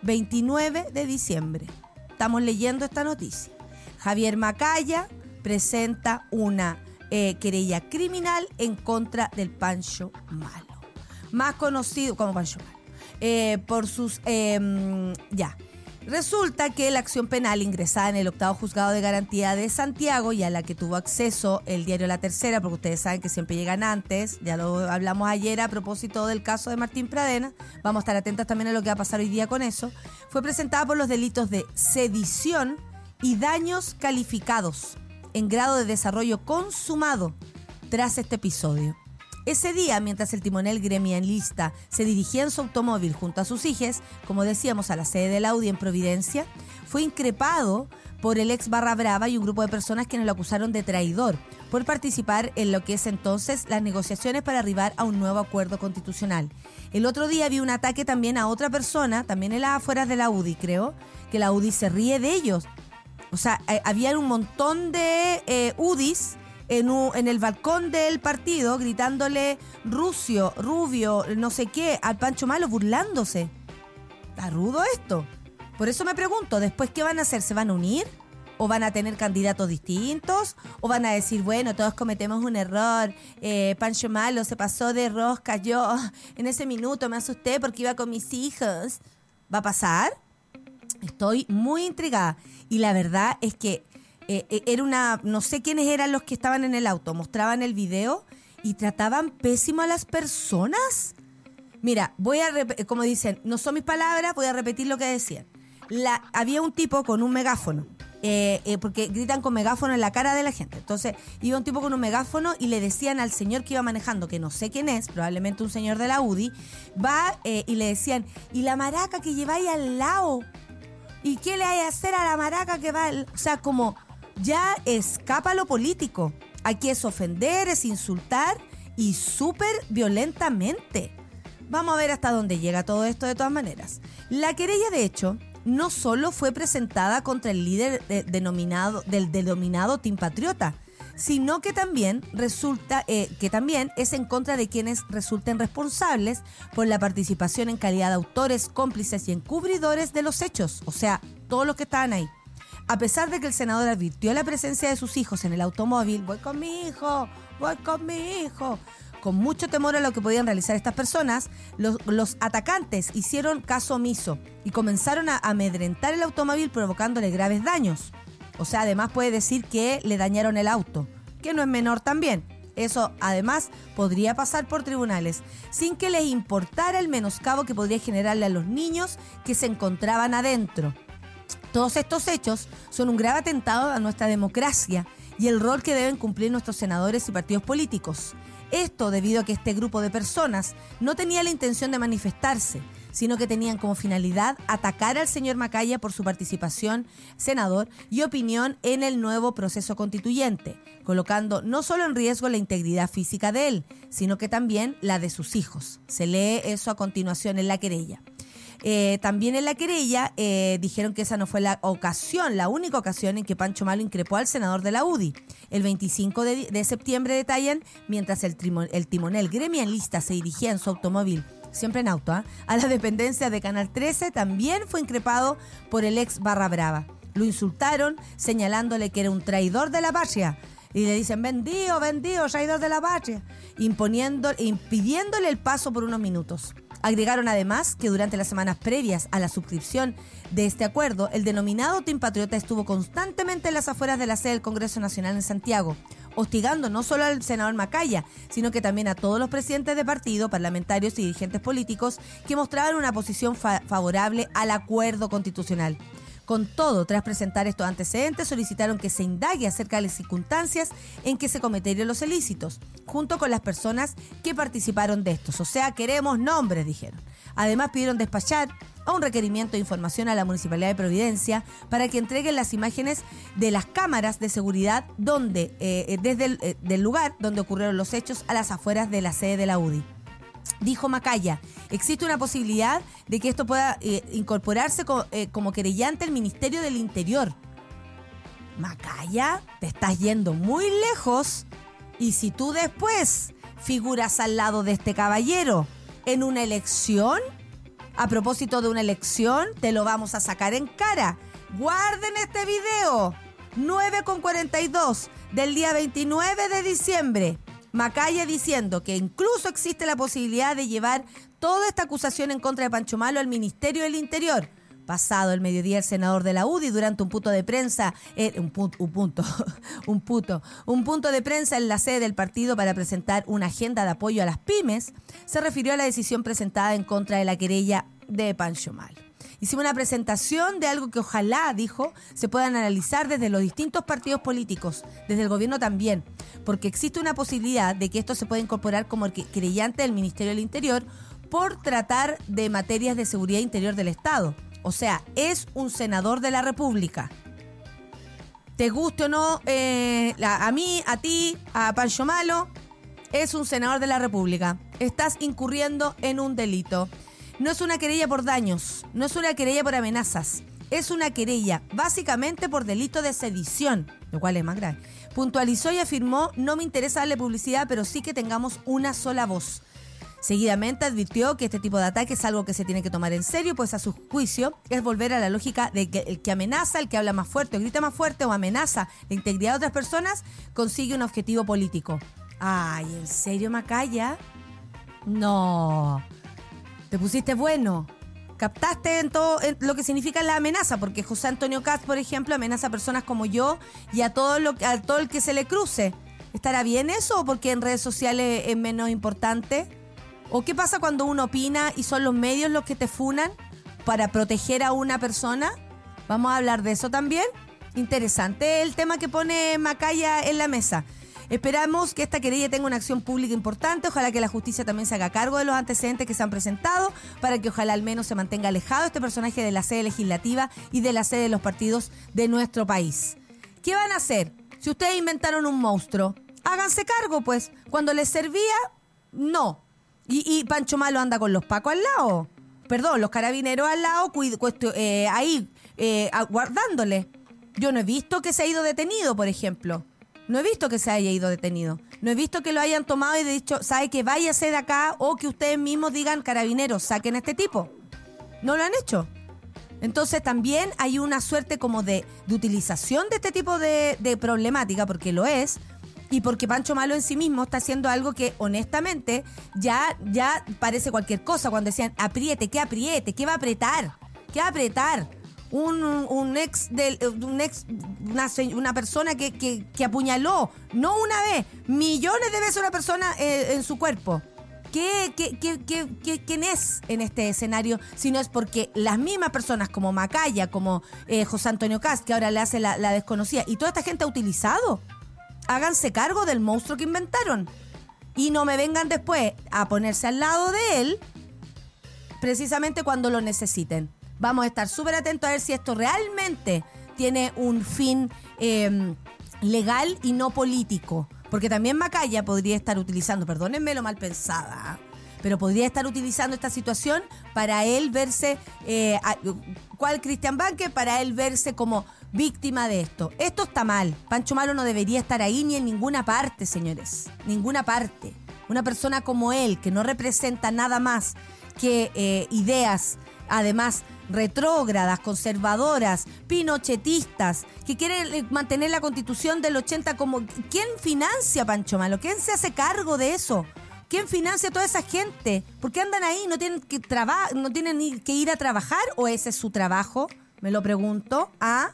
29 de diciembre. Estamos leyendo esta noticia. Javier Macaya presenta una eh, querella criminal en contra del Pancho Malo. Más conocido como Pancho Malo. Eh, por sus... Em, ya Resulta que la acción penal ingresada en el octavo juzgado de garantía de Santiago y a la que tuvo acceso el diario La Tercera, porque ustedes saben que siempre llegan antes, ya lo hablamos ayer a propósito del caso de Martín Pradena, vamos a estar atentos también a lo que va a pasar hoy día con eso, fue presentada por los delitos de sedición y daños calificados en grado de desarrollo consumado tras este episodio. Ese día, mientras el timonel gremialista se dirigía en su automóvil junto a sus hijas, como decíamos, a la sede del Audi en Providencia, fue increpado por el ex Barra Brava y un grupo de personas quienes lo acusaron de traidor por participar en lo que es entonces las negociaciones para arribar a un nuevo acuerdo constitucional. El otro día vi un ataque también a otra persona, también en las afueras de la UDI, creo, que la UDI se ríe de ellos. O sea, eh, había un montón de eh, UDIs en, el balcón del partido gritándole Rucio, Rubio, no sé qué, al Pancho Malo burlándose. ¿Está rudo esto? Por eso me pregunto, ¿después qué van a hacer? ¿Se van a unir? ¿O van a tener candidatos distintos? ¿O van a decir, bueno, todos cometemos un error? Eh, Pancho Malo se pasó de rosca, yo en ese minuto me asusté porque iba con mis hijos. ¿Va a pasar? Estoy muy intrigada. Y la verdad es que eh, eh, era una, no sé quiénes eran los que estaban en el auto, mostraban el video y trataban pésimo a las personas. Mira, voy a, como dicen, no son mis palabras, voy a repetir lo que decían. Había un tipo con un megáfono, eh, porque gritan con megáfono en la cara de la gente. Entonces, iba un tipo con un megáfono y le decían al señor que iba manejando, que no sé quién es, probablemente un señor de la UDI, va y le decían, ¿y la maraca que lleváis al lado? ¿Y qué le hay a hacer a la maraca que va? O sea, como ya escapa lo político. Aquí es ofender, es insultar y súper violentamente. Vamos a ver hasta dónde llega todo esto de todas maneras. La querella, de hecho, no solo fue presentada contra el líder denominado, del denominado Team Patriota, sino que también resulta eh, que también es en contra de quienes resulten responsables por la participación en calidad de autores, cómplices y encubridores de los hechos, o sea, todos los que estaban ahí. A pesar de que el senador advirtió la presencia de sus hijos en el automóvil, voy con mi hijo, voy con mi hijo, con mucho temor a lo que podían realizar estas personas, los, atacantes hicieron caso omiso y comenzaron a amedrentar el automóvil provocándole graves daños. O sea, además puede decir que le dañaron el auto, que no es menor también. Eso además podría pasar por tribunales, sin que les importara el menoscabo que podría generarle a los niños que se encontraban adentro. Todos estos hechos son un grave atentado a nuestra democracia y el rol que deben cumplir nuestros senadores y partidos políticos. Esto debido a que este grupo de personas no tenía la intención de manifestarse, sino que tenían como finalidad atacar al señor Macaya por su participación, senador, y opinión en el nuevo proceso constituyente, colocando no solo en riesgo la integridad física de él, sino que también la de sus hijos. Se lee eso a continuación en la querella. Eh, también en la querella eh, dijeron que esa no fue la ocasión, la única ocasión en que Pancho Malo increpó al senador de la UDI. El 25 de, septiembre detallan, mientras el, el timonel gremialista se dirigía en su automóvil siempre en auto, ¿ah? a la dependencia de Canal 13, también fue increpado por el ex Barra Brava. Lo insultaron señalándole que era un traidor de la patria. Y le dicen, vendido, vendido, traidor de la patria, imponiendo, impidiéndole el paso por unos minutos. Agregaron además que durante las semanas previas a la suscripción de este acuerdo, el denominado Team Patriota estuvo constantemente en las afueras de la sede del Congreso Nacional en Santiago, hostigando no solo al senador Macaya, sino que también a todos los presidentes de partido, parlamentarios y dirigentes políticos que mostraban una posición fa- favorable al acuerdo constitucional. Con todo, tras presentar estos antecedentes, solicitaron que se indague acerca de las circunstancias en que se cometieron los ilícitos, junto con las personas que participaron de estos. O sea, queremos nombres, dijeron. Además, pidieron despachar a un requerimiento de información a la Municipalidad de Providencia para que entreguen las imágenes de las cámaras de seguridad donde, eh, desde el eh, del lugar donde ocurrieron los hechos a las afueras de la sede de la UDI. Dijo Macaya, existe una posibilidad de que esto pueda eh, incorporarse co- eh, como querellante al Ministerio del Interior. Macaya, te estás yendo muy lejos. Y si tú después figuras al lado de este caballero en una elección, a propósito de una elección, te lo vamos a sacar en cara. Guarden este video. 9.42 del día 29 de diciembre. Macaya diciendo que incluso existe la posibilidad de llevar toda esta acusación en contra de Pancho Malo al Ministerio del Interior. Pasado el mediodía, el senador de la UDI, durante un punto de prensa, eh, un, pu- un punto, un puto, un punto de prensa en la sede del partido para presentar una agenda de apoyo a las pymes, se refirió a la decisión presentada en contra de la querella de Pancho Malo. Hicimos una presentación de algo que ojalá, dijo, se puedan analizar desde los distintos partidos políticos, desde el gobierno también, porque existe una posibilidad de que esto se pueda incorporar como querellante del Ministerio del Interior por tratar de materias de seguridad interior del Estado. O sea, es un senador de la República. Te guste o no, eh, a mí, a ti, a Pancho Malo, es un senador de la República. Estás incurriendo en un delito. No es una querella por daños, no es una querella por amenazas. Es una querella básicamente por delito de sedición, lo cual es más grave. Puntualizó y afirmó, no me interesa darle publicidad, pero sí que tengamos una sola voz. Seguidamente advirtió que este tipo de ataque es algo que se tiene que tomar en serio, pues a su juicio es volver a la lógica de que el que amenaza, el que habla más fuerte, o grita más fuerte o amenaza la integridad de otras personas, consigue un objetivo político. Ay, ¿en serio, Macaya? No. Te pusiste bueno. Captaste en todo lo que significa la amenaza, porque José Antonio Caz, por ejemplo, amenaza a personas como yo y a todo, lo, a todo el que se le cruce. ¿Estará bien eso o porque en redes sociales es menos importante? ¿O qué pasa cuando uno opina y son los medios los que te funan para proteger a una persona? Vamos a hablar de eso también. Interesante el tema que pone Macaya en la mesa. Esperamos que esta querella tenga una acción pública importante. Ojalá que la justicia también se haga cargo de los antecedentes que se han presentado para que ojalá al menos se mantenga alejado este personaje de la sede legislativa y de la sede de los partidos de nuestro país. ¿Qué van a hacer? Si ustedes inventaron un monstruo, háganse cargo, pues. Cuando les servía, no. Y, Pancho Malo anda con los pacos al lado. Perdón, los carabineros al lado, eh, ahí, eh, aguardándole. Yo no he visto que se ha ido detenido, por ejemplo. No he visto que se haya ido detenido. No he visto que lo hayan tomado y dicho, ¿sabe que váyase de acá? O que ustedes mismos digan, carabineros, saquen a este tipo. No lo han hecho. Entonces también hay una suerte como de, de utilización de este tipo de, de problemática, porque lo es, y porque Pancho Malo en sí mismo está haciendo algo que honestamente ya, ya parece cualquier cosa. Cuando decían apriete, ¿qué apriete? ¿Qué va a apretar? ¿Qué va a apretar? Un, ex del un ex una, una persona que, que, que apuñaló, no una vez, millones de veces una persona eh, en su cuerpo. ¿Qué, qué, qué, qué- quién es en este escenario? Si no es porque las mismas personas como Macaya, como eh, José Antonio Cast, que ahora le hace la desconocida, y toda esta gente ha utilizado. Háganse cargo del monstruo que inventaron. Y no me vengan después a ponerse al lado de él, precisamente cuando lo necesiten. Vamos a estar súper atentos a ver si esto realmente tiene un fin eh, legal y no político. Porque también Macaya podría estar utilizando, perdónenme lo mal pensada, pero podría estar utilizando esta situación para él verse, eh, ¿cuál Cristian Banque? Para él verse como víctima de esto. Esto está mal. Pancho Malo no debería estar ahí ni en ninguna parte, señores. Ninguna parte. Una persona como él, que no representa nada más que eh, ideas, además retrógradas, conservadoras, pinochetistas, que quieren eh, mantener la constitución del 80 como... ¿Quién financia Pancho Malo? ¿Quién se hace cargo de eso? ¿Quién financia a toda esa gente? ¿Por qué andan ahí? ¿No tienen que, traba no tienen que ir a trabajar o ese es su trabajo? Me lo pregunto. Ah,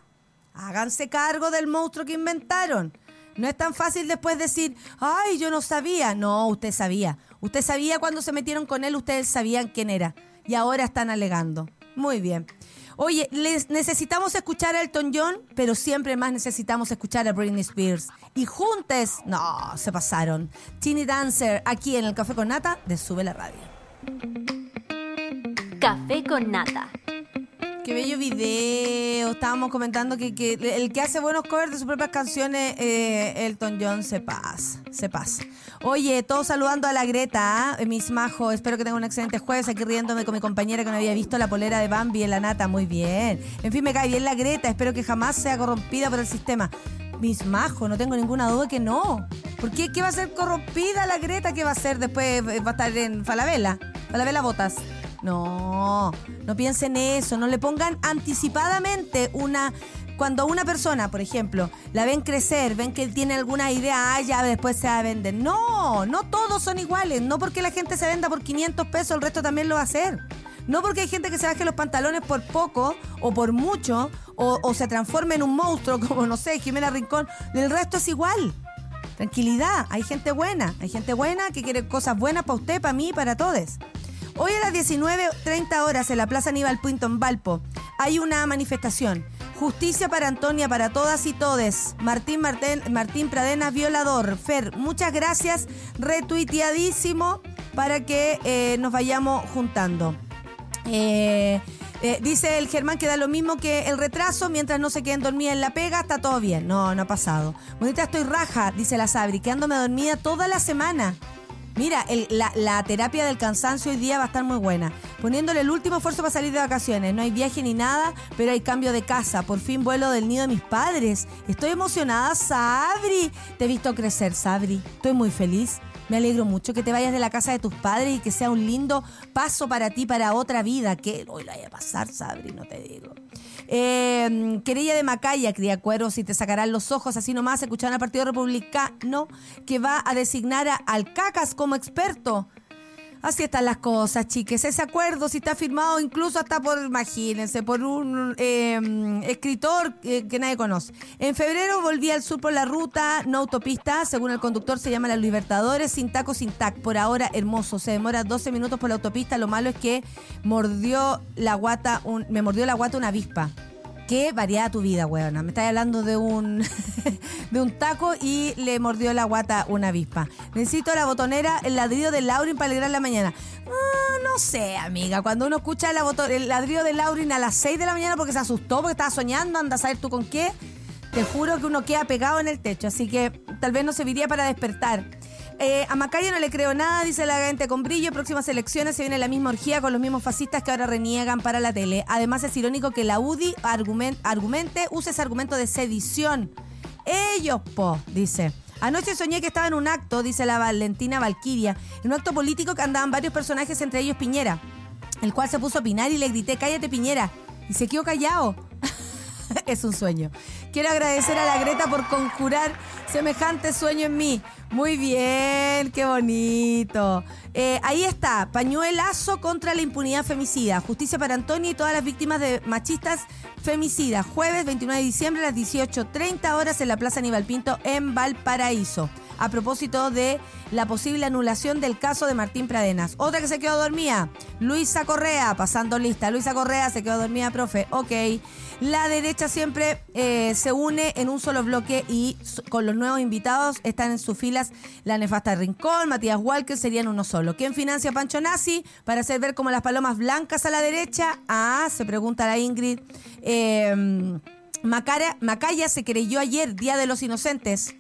háganse cargo del monstruo que inventaron. No es tan fácil después decir, ay, yo no sabía. No, usted sabía. Usted sabía cuando se metieron con él, ustedes sabían quién era. Y ahora están alegando. Muy bien. Oye, les necesitamos escuchar a Elton John, pero siempre más necesitamos escuchar a Britney Spears. Y juntes, no, se pasaron. Teeny Dancer, aquí en el Café con Nata de Sube la Radio. Café con nata. Qué bello video. Estábamos comentando que, el que hace buenos covers de sus propias canciones, eh, Elton John, se pasa. Se pasa. Oye, todos saludando a la Greta, ¿ah? mis majo. Espero que tenga un excelente jueves. Aquí riéndome con mi compañera que no había visto la polera de Bambi en la nata. Muy bien. En fin, me cae bien la Greta. Espero que jamás sea corrompida por el sistema. Mis majo, no tengo ninguna duda que no. ¿Por qué? ¿Qué va a ser corrompida la Greta? ¿Qué va a ser después? ¿Va a estar en Falabella? Falabella Botas. No, no piensen eso, no le pongan anticipadamente una... Cuando una persona, por ejemplo, la ven crecer, ven que tiene alguna idea, ah, ya después se va a vender. No, no todos son iguales. No porque la gente se venda por 500 pesos, el resto también lo va a hacer. No porque hay gente que se baje los pantalones por poco o por mucho o, o se transforme en un monstruo como, no sé, Jimena Rincón. El resto es igual. Tranquilidad, hay gente buena, hay gente buena que quiere cosas buenas para usted, para mí, para todos. Hoy a las 19.30 horas en la Plaza Aníbal Pinto en Valpo hay una manifestación. Justicia para Antonia, para todas y todes. Martín, Martín, Martín Pradenas, violador. Fer, muchas gracias. Retuiteadísimo para que eh, nos vayamos juntando. Eh, eh, dice el Germán que da lo mismo que el retraso, mientras no se queden dormidas en la pega, está todo bien. No, no ha pasado. Bonita, estoy raja, dice la Sabri, quedándome dormida toda la semana. Mira, la, la terapia del cansancio hoy día va a estar muy buena. Poniéndole el último esfuerzo para salir de vacaciones. No hay viaje ni nada, pero hay cambio de casa. Por fin vuelo del nido de mis padres. Estoy emocionada, Sabri. Te he visto crecer, Sabri. Estoy muy feliz. Me alegro mucho que te vayas de la casa de tus padres y que sea un lindo paso para ti, para otra vida. Que hoy la vaya a pasar, Sabri, no te digo. Eh, querella de Macaya, cría cueros y te sacarán los ojos así nomás. Escucharon al Partido Republicano que va a designar a Alcacas como experto. Así están las cosas, chiques. Ese acuerdo, si está firmado incluso hasta por, imagínense, por un eh, escritor que nadie conoce. En febrero volví al sur por la ruta, no autopista. Según el conductor, se llama Las Libertadores, sin taco, sin tac. Por ahora, hermoso. Se demora 12 minutos por la autopista. Lo malo es que mordió la guata, un- me mordió la guata una avispa. Qué variada tu vida, weona. Me estás hablando de un de un taco y le mordió la guata una avispa. Necesito la botonera, el ladrido de Laurin para alegrar la mañana. Ah, no sé, amiga. Cuando uno escucha la el ladrido de Laurin a las 6 de la mañana porque se asustó, porque estaba soñando, anda a saber tú con qué. Te juro que uno queda pegado en el techo, así que tal vez no serviría para despertar. Eh, a Macaya no le creo nada, dice la gente con brillo. Próximas elecciones se viene la misma orgía con los mismos fascistas que ahora reniegan para la tele. Además es irónico que la UDI argumen- argumente, use ese argumento de sedición. Ellos, po, dice. Anoche soñé que estaba en un acto, dice la Valentina Valquiria, en un acto político que andaban varios personajes, entre ellos Piñera, el cual se puso a opinar y le grité, cállate Piñera, y se quedó callado. es un sueño. Quiero agradecer a la Greta por conjurar semejante sueño en mí. Muy bien, qué bonito. Eh, ahí está, pañuelazo contra la impunidad femicida. Justicia para Antonio y todas las víctimas de machistas femicidas. Jueves 29 de diciembre a las 18.30 horas en la Plaza Aníbal Pinto en Valparaíso. A propósito de la posible anulación del caso de Martín Pradenas. Otra que se quedó dormida, Luisa Correa, pasando lista. Luisa Correa se quedó dormida, profe. Ok. La derecha siempre eh, se une en un solo bloque y con los nuevos invitados están en sus filas la nefasta Rincón, Matías Walker, serían uno solo. ¿Quién financia Pancho Nazi para hacer ver como las palomas blancas a la derecha? Ah, se pregunta la Ingrid. Eh, Macara- Macaya se creyó ayer, Día de los Inocentes.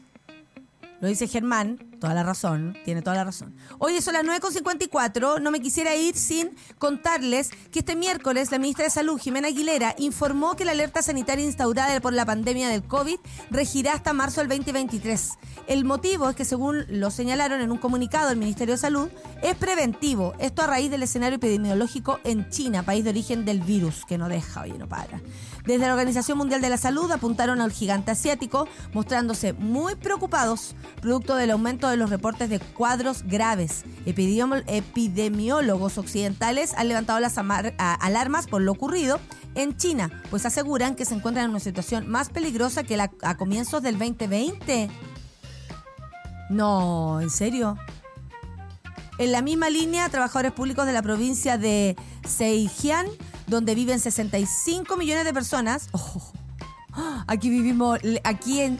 Lo dice Germán, toda la razón, tiene toda la razón. Hoy son las 9.54, no me quisiera ir sin contarles que este miércoles la ministra de Salud, Jimena Aguilera, informó que la alerta sanitaria instaurada por la pandemia del COVID regirá hasta marzo del 2023. El motivo es que, según lo señalaron en un comunicado del Ministerio de Salud, es preventivo. Esto a raíz del escenario epidemiológico en China, país de origen del virus, que no deja, oye, no para. Desde la Organización Mundial de la Salud apuntaron al gigante asiático, mostrándose muy preocupados producto del aumento de los reportes de cuadros graves. Epidemió- epidemiólogos occidentales han levantado las alarmas por lo ocurrido en China, pues aseguran que se encuentran en una situación más peligrosa que la a comienzos del 2020. No, ¿en serio? En la misma línea, trabajadores públicos de la provincia de Zhejiang, donde viven 65 millones de personas. Oh, aquí vivimos, aquí en,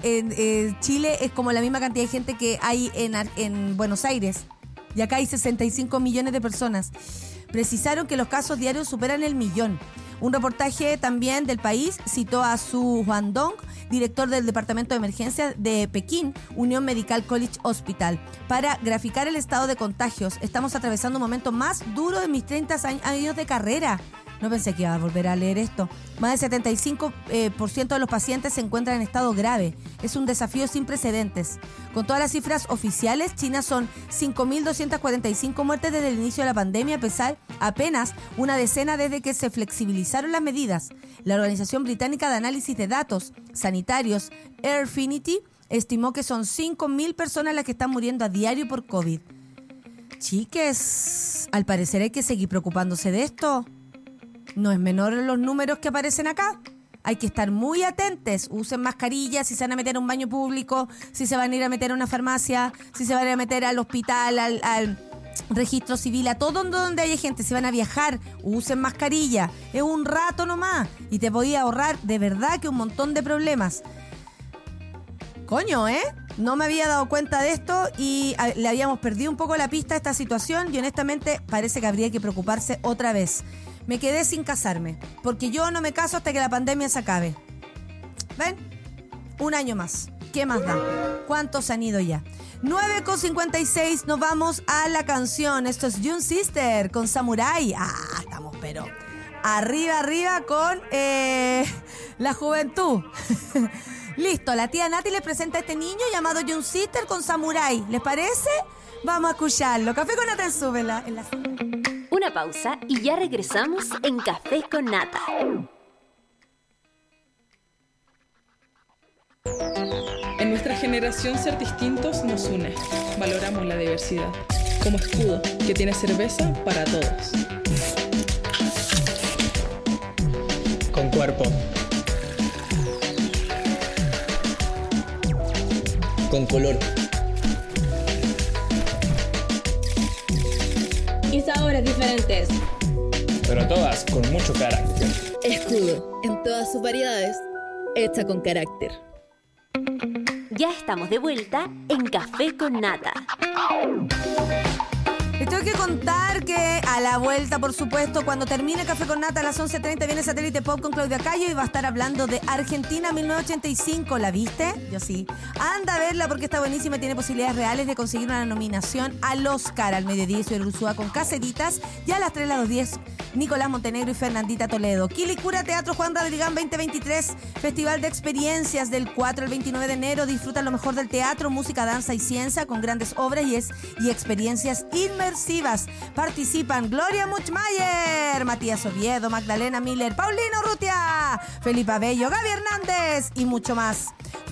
Chile es como la misma cantidad de gente que hay en, Buenos Aires. Y acá hay 65 millones de personas. Precisaron que los casos diarios superan el millón. Un reportaje también del país citó a Su Huandong, director del Departamento de Emergencia de Pekín, Unión Medical College Hospital, para graficar el estado de contagios. Estamos atravesando un momento más duro de mis 30 años- años de carrera. No pensé que iba a volver a leer esto. Más del 75% eh, por ciento de los pacientes se encuentran en estado grave. Es un desafío sin precedentes. Con todas las cifras oficiales, China son 5.245 muertes desde el inicio de la pandemia, a pesar apenas una decena desde que se flexibilizaron las medidas. La Organización Británica de Análisis de Datos Sanitarios, Airfinity, estimó que son 5.000 personas las que están muriendo a diario por COVID. Chiques, al parecer hay que seguir preocupándose de esto. No es menor los números que aparecen acá. Hay que estar muy atentos. Usen mascarillas si se van a meter a un baño público, si se van a ir a meter a una farmacia, si se van a a meter al hospital, al, registro civil, a todo donde haya gente. Si van a viajar, usen mascarilla. Es un rato nomás. Y te podía ahorrar de verdad que un montón de problemas. Coño, ¿eh? No me había dado cuenta de esto y a- le habíamos perdido un poco la pista a esta situación y honestamente parece que habría que preocuparse otra vez. Me quedé sin casarme, porque yo no me caso hasta que la pandemia se acabe. ¿Ven? Un año más. ¿Qué más da? ¿Cuántos han ido ya? 9.56, nos vamos a la canción. Esto es June Sister con Samurai. Ah, estamos pero arriba, arriba con eh, la juventud. Listo, la tía Nati les presenta a este niño llamado June Sister con Samurai. ¿Les parece? Vamos a escucharlo. Café con Nata en la... Una pausa y ya regresamos en Café con Nata. En nuestra generación ser distintos nos une. Valoramos la diversidad. Como escudo que tiene cerveza para todos. Con cuerpo. con color. Y sabores diferentes. Pero todas con mucho carácter. Escudo, en todas sus variedades, hecha con carácter. Ya estamos de vuelta en Café con Nata. Les tengo que contar que a la vuelta, por supuesto, cuando termine Café con Nata a las 11.30 viene Satélite Pop con Claudia Cayo y va a estar hablando de Argentina 1985. ¿La viste? Yo sí. Anda a verla porque está buenísima y tiene posibilidades reales de conseguir una nominación al Oscar al mediodía. Soy Ursúa con Caseritas y a las 3 a las 10 Nicolás Montenegro y Fernandita Toledo. Quilicura Teatro Juan Radrigán 2023, Festival de Experiencias del 4 al 29 de enero. Disfruta lo mejor del teatro, música, danza y ciencia con grandes obras y, es, y experiencias Participan Gloria Muchmayer, Matías Oviedo, Magdalena Miller, Paulino Rutia, Felipa Bello, Gaby Hernández y mucho más.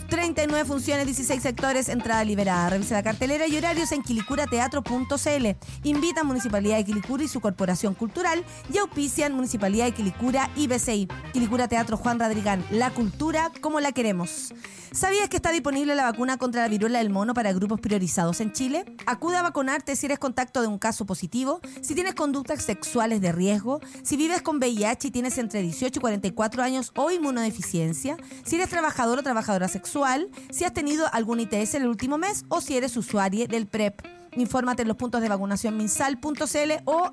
39 funciones, 16 sectores, entrada liberada. Revisa la cartelera y horarios en quilicurateatro.cl. Invita a Municipalidad de Quilicura y su Corporación Cultural y auspician Municipalidad de Quilicura y BCI. Quilicura Teatro Juan Radrigán. La cultura como la queremos. ¿Sabías que está disponible la vacuna contra la viruela del mono para grupos priorizados en Chile? Acude a vacunarte si eres contacto de un caso positivo, si tienes conductas sexuales de riesgo, si vives con VIH y tienes entre 18 y 44 años o inmunodeficiencia, si eres trabajador o trabajadora sexual, si has tenido algún ITS en el último mes o si eres usuario del PrEP. Infórmate en los puntos de vacunación minsal.cl o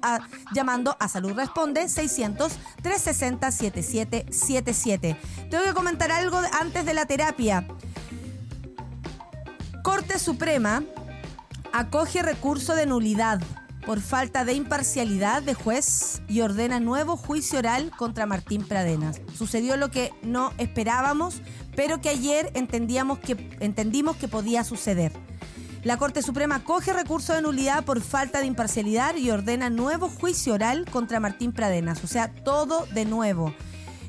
llamando a Salud Responde 600-360-7777. Tengo que comentar algo antes de la terapia. Corte Suprema acoge recurso de nulidad por falta de imparcialidad de juez y ordena nuevo juicio oral contra Martín Pradenas. Sucedió lo que no esperábamos, pero que ayer entendíamos que, entendimos que podía suceder. La Corte Suprema acoge recurso de nulidad por falta de imparcialidad y ordena nuevo juicio oral contra Martín Pradenas. O sea, todo de nuevo.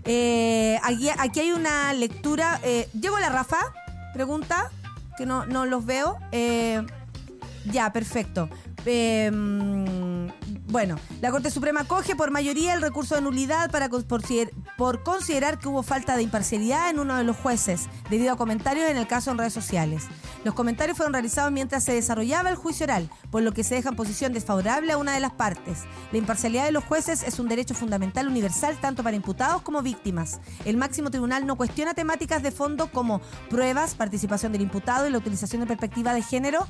Eh, aquí, aquí hay una lectura. Eh, ¿Llegó la Rafa? Pregunta, que no, no los veo. Eh, Ya, perfecto. Mm, bueno, la Corte Suprema coge por mayoría el recurso de nulidad para por considerar que hubo falta de imparcialidad en uno de los jueces, debido a comentarios en el caso en redes sociales. Los comentarios fueron realizados mientras se desarrollaba el juicio oral, por lo que se deja en posición desfavorable a una de las partes. La imparcialidad de los jueces es un derecho fundamental universal tanto para imputados como víctimas. El máximo tribunal no cuestiona temáticas de fondo como pruebas, participación del imputado y la utilización de perspectiva de género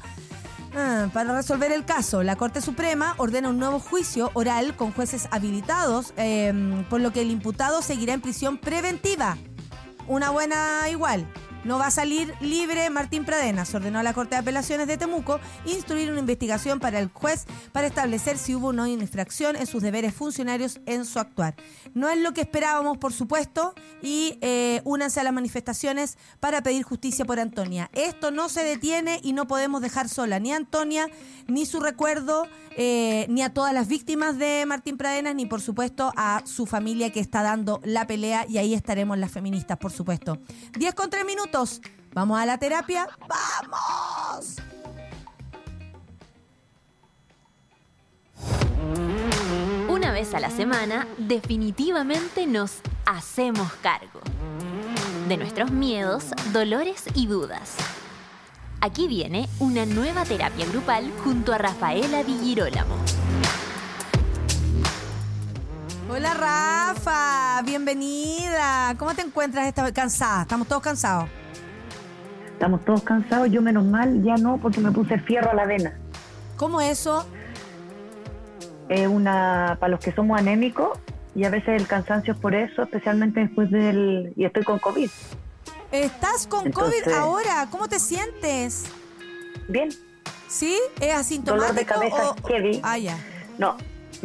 Ah, para resolver el caso, la Corte Suprema ordena un nuevo juicio oral con jueces habilitados, eh, por lo que el imputado seguirá en prisión preventiva. Una buena igual. No va a salir libre Martín Pradenas. Ordenó a la Corte de Apelaciones de Temuco instruir una investigación para el juez para establecer si hubo o no infracción en sus deberes funcionarios en su actuar. No es lo que esperábamos, por supuesto, y eh, únanse a las manifestaciones para pedir justicia por Antonia. Esto no se detiene y no podemos dejar sola ni a Antonia, ni su recuerdo, eh, ni a todas las víctimas de Martín Pradenas, ni por supuesto a su familia que está dando la pelea y ahí estaremos las feministas, por supuesto. 10 con 3 minutos. Vamos a la terapia. ¡Vamos! Una vez a la semana, definitivamente nos hacemos cargo de nuestros miedos, dolores y dudas. Aquí viene una nueva terapia grupal junto a Rafaela Di Girolamo. Hola Rafa, bienvenida. ¿Cómo te encuentras esta? Cansada, estamos todos cansados. Estamos todos cansados, yo menos mal, ya no, porque me puse fierro a la vena. ¿Cómo eso? Es una, para los que somos anémicos, y a veces el cansancio es por eso, especialmente después del, y estoy con COVID. ¿Estás con Entonces- COVID ahora? ¿Cómo te sientes? Bien, ¿Sí? ¿Es asintomático? Dolor de cabeza o- heavy. Ah, ya. no,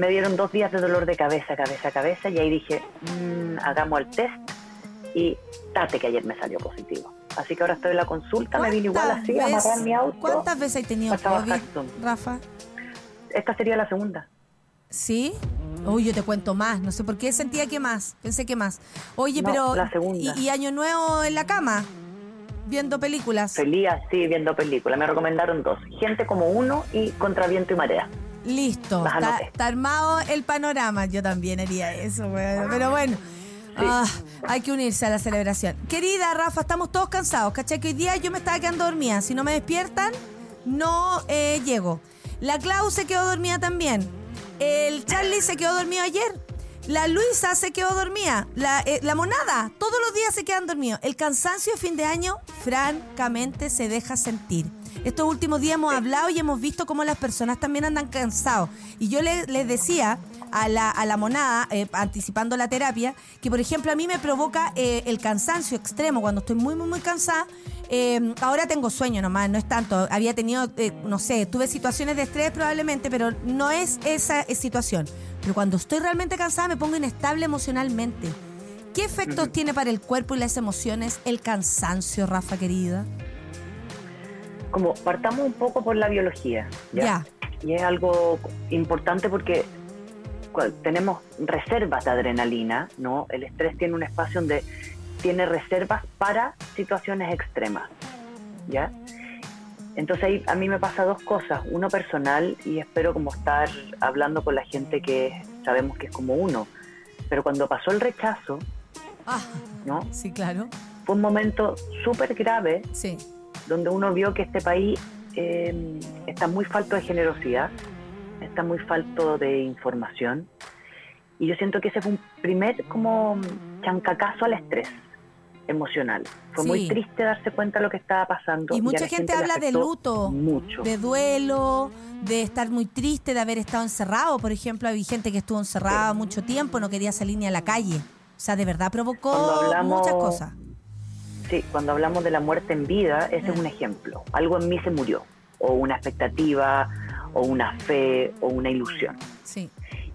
me dieron dos días de dolor de cabeza, cabeza, cabeza, y ahí dije, mm, hagamos el test, y tate que ayer me salió positivo. Así que ahora estoy en la consulta, me vine igual ¿Cuántas así, a amarrar mi auto. ¿Cuántas veces has tenido COVID, Rafa? Esta sería la segunda. ¿Sí? Uy, yo te cuento más. No sé por qué sentía que más. Pensé que más. Oye, No, pero. la segunda. Y, y Año Nuevo en la cama? Viendo películas. Feliz así viendo películas. Me recomendaron dos. Gente como uno y Contra Viento y Marea. Listo. Está armado el panorama. Yo también haría eso, bueno. Pero bueno. ah, hay que unirse a la celebración. Querida Rafa, estamos todos cansados. ¿Cachai? Que hoy día yo me estaba quedando dormida. Si no me despiertan, no eh, llego. La Clau se quedó dormida también. El Charlie se quedó dormido ayer. La Luisa se quedó dormida. La, eh, la monada, todos los días se quedan dormidos. El cansancio de fin de año, francamente, se deja sentir. Estos últimos días hemos hablado y hemos visto cómo las personas también andan cansados. Y yo le- les decía a la, a la monada, eh, anticipando la terapia, que por ejemplo a mí me provoca eh, el cansancio extremo cuando estoy muy, muy, muy cansada. Eh, ahora tengo sueño nomás, no es tanto. Había tenido, no sé, tuve situaciones de estrés probablemente, pero no es esa situación. Pero cuando estoy realmente cansada me pongo inestable emocionalmente. ¿Qué efectos tiene para el cuerpo y las emociones el cansancio, Rafa querida? Como partamos un poco por la biología. ¿ya? Y es algo importante porque tenemos reservas de adrenalina, ¿no? El estrés tiene un espacio donde tiene reservas para situaciones extremas, ¿ya? Entonces ahí a mí me pasa dos cosas, uno personal y espero como estar hablando con la gente que sabemos que es como uno, pero cuando pasó el rechazo, Ah, ¿no? sí, claro. Fue un momento súper grave Sí. Donde uno vio que este país eh, está muy falto de generosidad, está muy falto de información. Y yo siento que ese fue un primer como chancacazo al estrés emocional. Fue Sí. muy triste darse cuenta de lo que estaba pasando. Y mucha gente habla de luto, Mucho. de duelo, de estar muy triste, de haber estado encerrado. Por ejemplo, hay gente que estuvo encerrada mucho tiempo, no quería salir ni a la calle. O sea, de verdad provocó hablamos- muchas cosas. Sí, cuando hablamos de la muerte en vida, ese es Mm. un ejemplo. Algo en mí se murió. O una expectativa, o una fe, o una ilusión. Sí.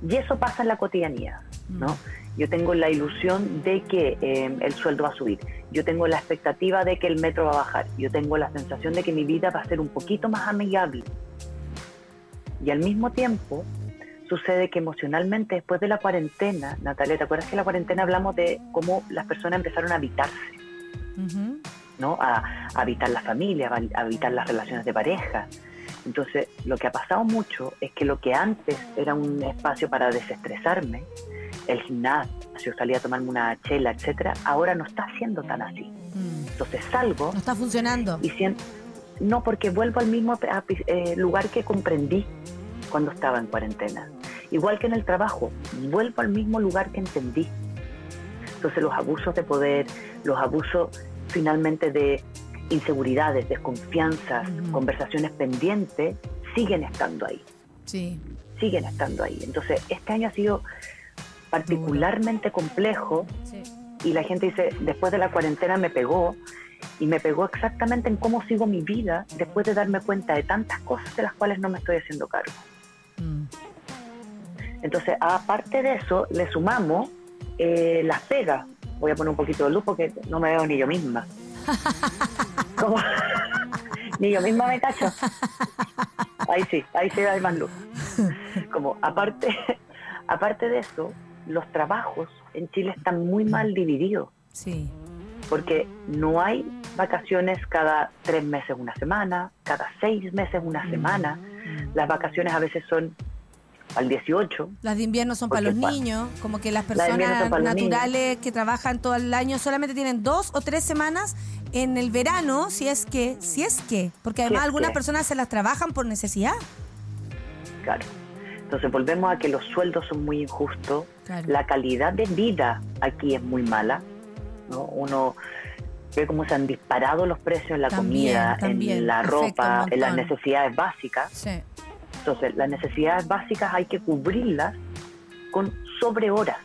Y eso pasa en la cotidianidad, ¿no? Mm. Yo tengo la ilusión de que eh, el sueldo va a subir. Yo tengo la expectativa de que el metro va a bajar. Yo tengo la sensación de que mi vida va a ser un poquito más amigable. Y al mismo tiempo sucede que emocionalmente después de la cuarentena, Natalia, ¿te acuerdas que en la cuarentena hablamos de cómo las personas empezaron a habitarse? ¿No? A, a habitar la familia, a, habitar las relaciones de pareja. Entonces, lo que ha pasado mucho es que lo que antes era un espacio para desestresarme, el gimnasio, salir a tomarme una chela, etcétera, ahora no está siendo tan así. Mm. Entonces salgo No está funcionando. y siento, no, porque vuelvo al mismo eh, lugar que comprendí cuando estaba en cuarentena. Igual que en el trabajo, vuelvo al mismo lugar que entendí. Entonces los abusos de poder, los abusos finalmente de inseguridades, desconfianzas, conversaciones pendientes, siguen estando ahí, Sí. siguen estando ahí. Entonces este año ha sido particularmente complejo sí. y la gente dice, después de la cuarentena me pegó y me pegó exactamente en cómo sigo mi vida después de darme cuenta de tantas cosas de las cuales no me estoy haciendo cargo. Mm. Entonces, aparte de eso, le sumamos eh, las pegas. Voy a poner un poquito de luz porque no me veo ni yo misma. Como- ni yo misma me cacho. Ahí sí, ahí sí hay más luz. Como aparte, aparte de eso, los trabajos en Chile están muy mal divididos. Sí. porque no hay vacaciones cada tres meses una semana, cada seis meses una semana. Las vacaciones a veces son al 18. Las de invierno son para los niños, como que las personas naturales que trabajan todo el año solamente tienen dos o tres semanas en el verano, si es que, si es que, porque además algunas que. personas se las trabajan por necesidad. Claro. Entonces volvemos a que los sueldos son muy injustos, Claro. la calidad de vida aquí es muy mala. ¿no? Uno ve cómo se han disparado los precios en la También, comida, también, en la ropa, en las necesidades básicas. Sí. Entonces las necesidades básicas hay que cubrirlas con sobrehoras,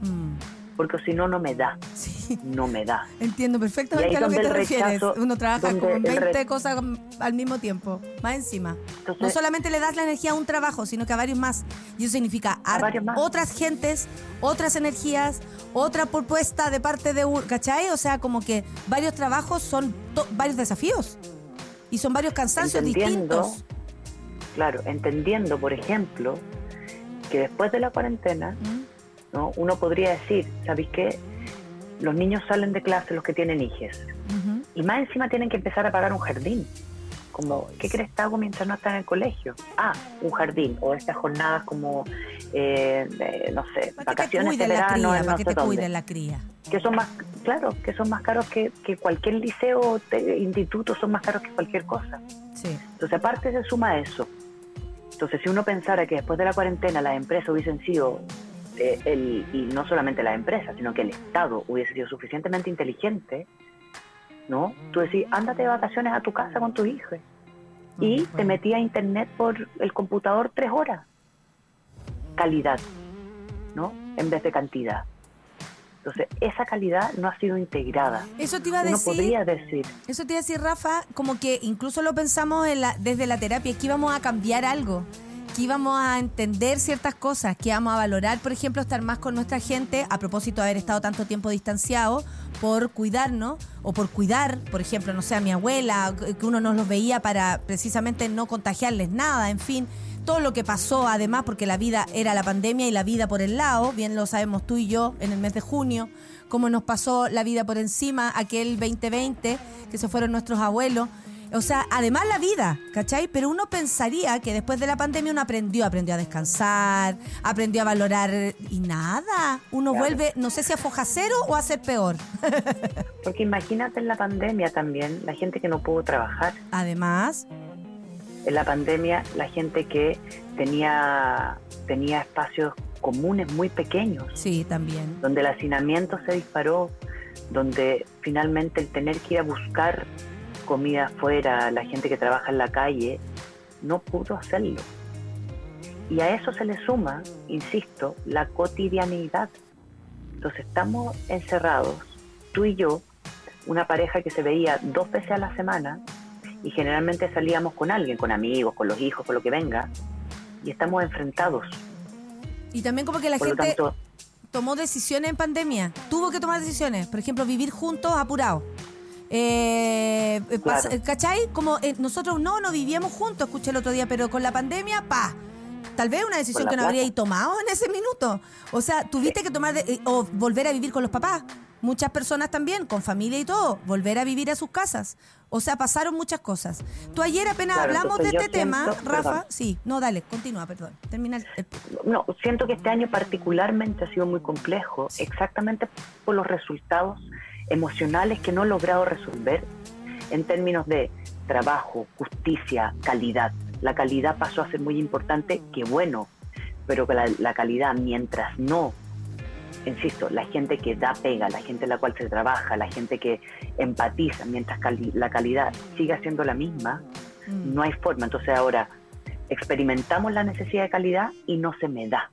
Mm. porque si no, no me da, Sí. no me da. Entiendo perfectamente a lo que te refieres. rechazo- Uno trabaja con el 20 re- cosas al mismo tiempo, más encima. Entonces, No solamente le das la energía a un trabajo, sino que a varios más. Y eso significa A otras gentes, otras energías, otra propuesta de parte de un. ¿Cachai? O sea, como que varios trabajos son varios desafíos. Y son varios cansancios Entendiendo, distintos. Claro, entendiendo, por ejemplo, que después de la cuarentena, ¿Mm? ¿no? uno podría decir, ¿sabéis qué? Los niños salen de clase, los que tienen hijes, y más encima tienen que empezar a pagar un jardín. Como, ¿qué crees que hago mientras no están en el colegio? Ah, un jardín, o estas jornadas como, eh, de, no sé, vacaciones de verano para que te cuiden la cría. que son más, claro, que son más caros que, que cualquier liceo te- instituto, son más caros que cualquier cosa. Sí. Entonces, aparte se suma eso. Entonces, si uno pensara que después de la cuarentena las empresas hubiesen sido, eh, el, y no solamente las empresas, sino que el Estado hubiese sido suficientemente inteligente, ¿no? Tú decís, ándate de vacaciones a tu casa con tus hijos. Y te metí a internet por el computador tres horas. Calidad, ¿no? En vez de cantidad. Entonces, esa calidad no ha sido integrada. Eso te iba a Uno decir. podría decir, Eso te iba a decir, Rafa, como que incluso lo pensamos en la- desde la terapia, que íbamos a cambiar algo, que íbamos a entender ciertas cosas, que íbamos a valorar, por ejemplo, estar más con nuestra gente, a propósito de haber estado tanto tiempo distanciado, por cuidarnos o por cuidar, por ejemplo, no sé, a mi abuela, que uno no los veía para precisamente no contagiarles nada, en fin. Todo lo que pasó, además, porque la vida era la pandemia y la vida por el lado, bien lo sabemos tú y yo en el mes de junio, cómo nos pasó la vida por encima, aquel 2020, que se fueron nuestros abuelos. O sea, además la vida, ¿cachai? Pero uno pensaría que después de la pandemia uno aprendió, aprendió a descansar, aprendió a valorar y nada. Uno Claro. vuelve, no sé si a fojacero o a ser peor. porque imagínate en la pandemia también, la gente que no pudo trabajar. Además, En la pandemia, la gente que tenía, tenía espacios comunes muy pequeños, sí, también. donde el hacinamiento se disparó, donde finalmente el tener que ir a buscar comida afuera, la gente que trabaja en la calle, no pudo hacerlo. Y a eso se le suma, insisto, la cotidianidad. Entonces estamos encerrados, tú y yo, una pareja que se veía dos veces a la semana y generalmente salíamos con alguien, con amigos, con los hijos, con lo que venga, y estamos enfrentados. Y también como que la Por gente tanto, tomó decisiones en pandemia. Tuvo que tomar decisiones. Por ejemplo, vivir juntos apurados. Eh, eh, Claro. ¿Cachai? Como eh, nosotros no, no vivíamos juntos, escuché el otro día, pero con la pandemia, pa. Tal vez una decisión que no plata. habríais tomado en ese minuto. O sea, tuviste que tomar de- eh, o volver a vivir con los papás. Muchas personas también, con familia y todo, volver a vivir a sus casas. O sea, pasaron muchas cosas. Tú ayer apenas Claro, hablamos de este tema, Rafa. perdón. Sí, no, dale, continúa, perdón. Termina el- el- No, siento que este año particularmente ha sido muy complejo, exactamente por los resultados emocionales que no he logrado resolver en términos de trabajo, justicia, calidad. La calidad pasó a ser muy importante, que bueno, pero que la, la calidad mientras no, insisto, la gente que da pega, la gente en la cual se trabaja, la gente que empatiza, mientras cali- la calidad siga siendo la misma, Mm. no hay forma. Entonces ahora experimentamos la necesidad de calidad y no se me da.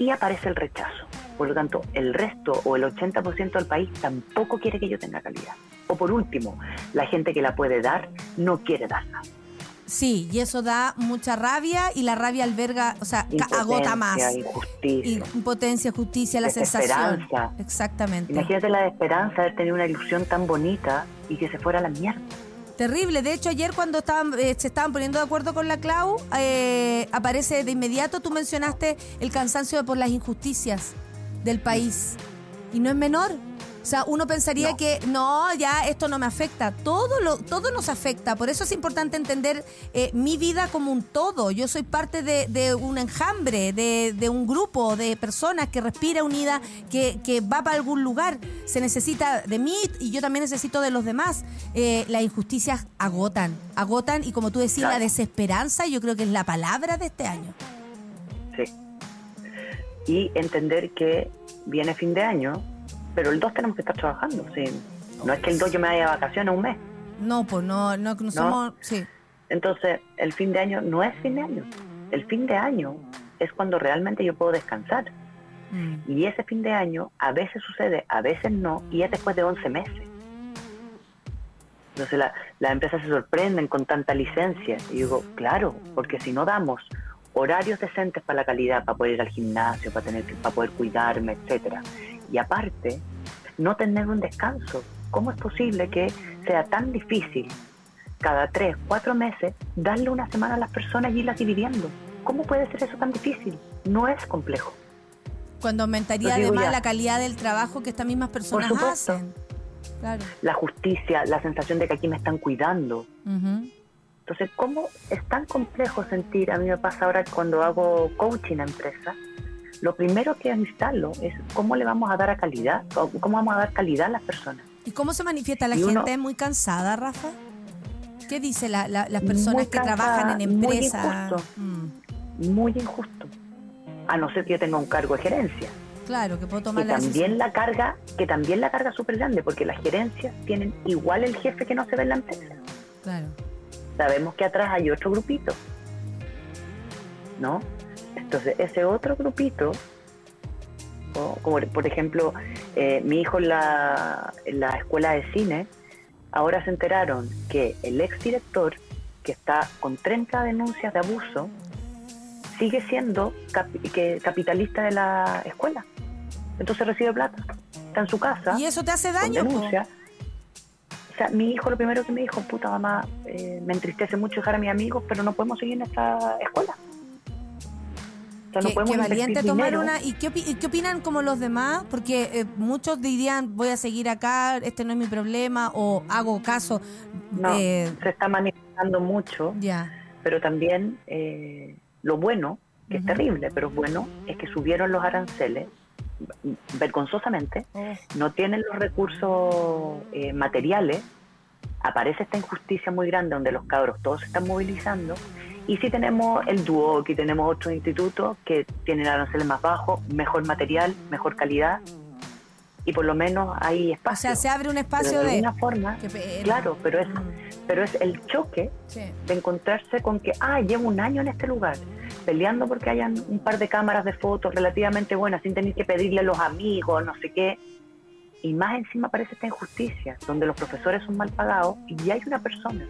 Y aparece el rechazo. Por lo tanto, el resto o el 80% del país tampoco quiere que yo tenga calidad. O por último, la gente que la puede dar no quiere darla. Sí, y eso da mucha rabia y la rabia alberga, o sea, agota más. Injusticia. Impotencia, justicia, la sensación. Exactamente. Imagínate la esperanza de tener una ilusión tan bonita y que se fuera a la mierda. Terrible. De hecho, ayer cuando estaban, eh, se estaban poniendo de acuerdo con la Clau, eh, aparece de inmediato, tú mencionaste el cansancio por las injusticias del país. Y no es menor. O sea, uno pensaría No. que no, ya esto no me afecta. Todo lo, todo nos afecta. Por eso es importante entender eh, mi vida como un todo. Yo soy parte de, de un enjambre, de, de un grupo de personas que respira unida, que, que va para algún lugar. Se necesita de mí y yo también necesito de los demás. Eh, las injusticias agotan, agotan y como tú decías, la desesperanza yo creo que es la palabra de este año. Sí. Y entender que viene fin de año, pero el 2 tenemos que estar trabajando. ¿sí? No es que el 2 yo me vaya de vacaciones un mes. No, pues no, no, no somos... Sí. Entonces, el fin de año no es fin de año. El fin de año es cuando realmente yo puedo descansar. Mm. Y ese fin de año a veces sucede, a veces no, y es después de 11 meses. Entonces la- las empresas se sorprenden con tanta licencia. Y digo, claro, porque si no damos horarios decentes para la calidad, para poder ir al gimnasio, para, tener, que- para poder cuidarme, etcétera. Y aparte, no tener un descanso. ¿Cómo es posible que sea tan difícil cada tres, cuatro meses darle una semana a las personas y irlas dividiendo? ¿Cómo puede ser eso tan difícil? No es complejo. Cuando aumentaría además ya. la calidad del trabajo que estas mismas personas hacen. Claro. La justicia, la sensación de que aquí me están cuidando. Entonces, ¿cómo es tan complejo sentir? A mí me pasa ahora cuando hago coaching a empresas. Lo primero que instalo es cómo le vamos a dar a calidad, cómo vamos a dar calidad a las personas. ¿Y cómo se manifiesta la Y uno- gente? ¿Muy cansada, Rafa? ¿Qué dice la- la- las personas Muy que cansada, trabajan en muy empresas? injusto. Mm, Muy injusto. A no ser que yo tenga un cargo de gerencia. claro, que puedo tomar Que la también la carga, que también la carga es súper grande, porque las gerencias tienen igual el jefe que no se ve en la empresa. Claro. sabemos que atrás hay otro grupito, ¿no? Entonces, ese otro grupito, como por ejemplo, eh, mi hijo en la, en la escuela de cine, ahora se enteraron que el exdirector, que está con 30 denuncias de abuso, sigue siendo que capitalista de la escuela. Entonces recibe plata, está en su casa ¿Y eso te hace daño? denuncia. O sea, mi hijo lo primero que me dijo, puta mamá, eh, me entristece mucho dejar a mis amigos, pero no podemos seguir en esta escuela. O sea, no Qué, podemos qué valiente tomar dinero. una. ¿Y qué, y qué opinan como los demás? Porque eh, muchos dirían, voy a seguir acá, este no es mi problema, o hago caso. No, eh, se está manifestando mucho, ya. pero también eh, lo bueno, que es terrible, pero bueno, es que subieron los aranceles vergonzosamente, Oh, no tienen los recursos eh, materiales, aparece esta injusticia muy grande donde los cabros todos se están movilizando, y si tenemos el Duoc y tenemos otros institutos que tienen aranceles más bajos, mejor material, mejor calidad, y por lo menos hay o espacio. sea, se abre un Pero espacio de de. alguna forma, pena. claro, pero es, Mm, pero es el choque sí. de encontrarse con que, ah, llevo un año en este lugar, peleando porque hayan un par de cámaras de fotos relativamente buenas, sin tener que pedirle a los amigos, no sé qué. Y más encima aparece esta injusticia, donde los profesores son mal pagados y hay una persona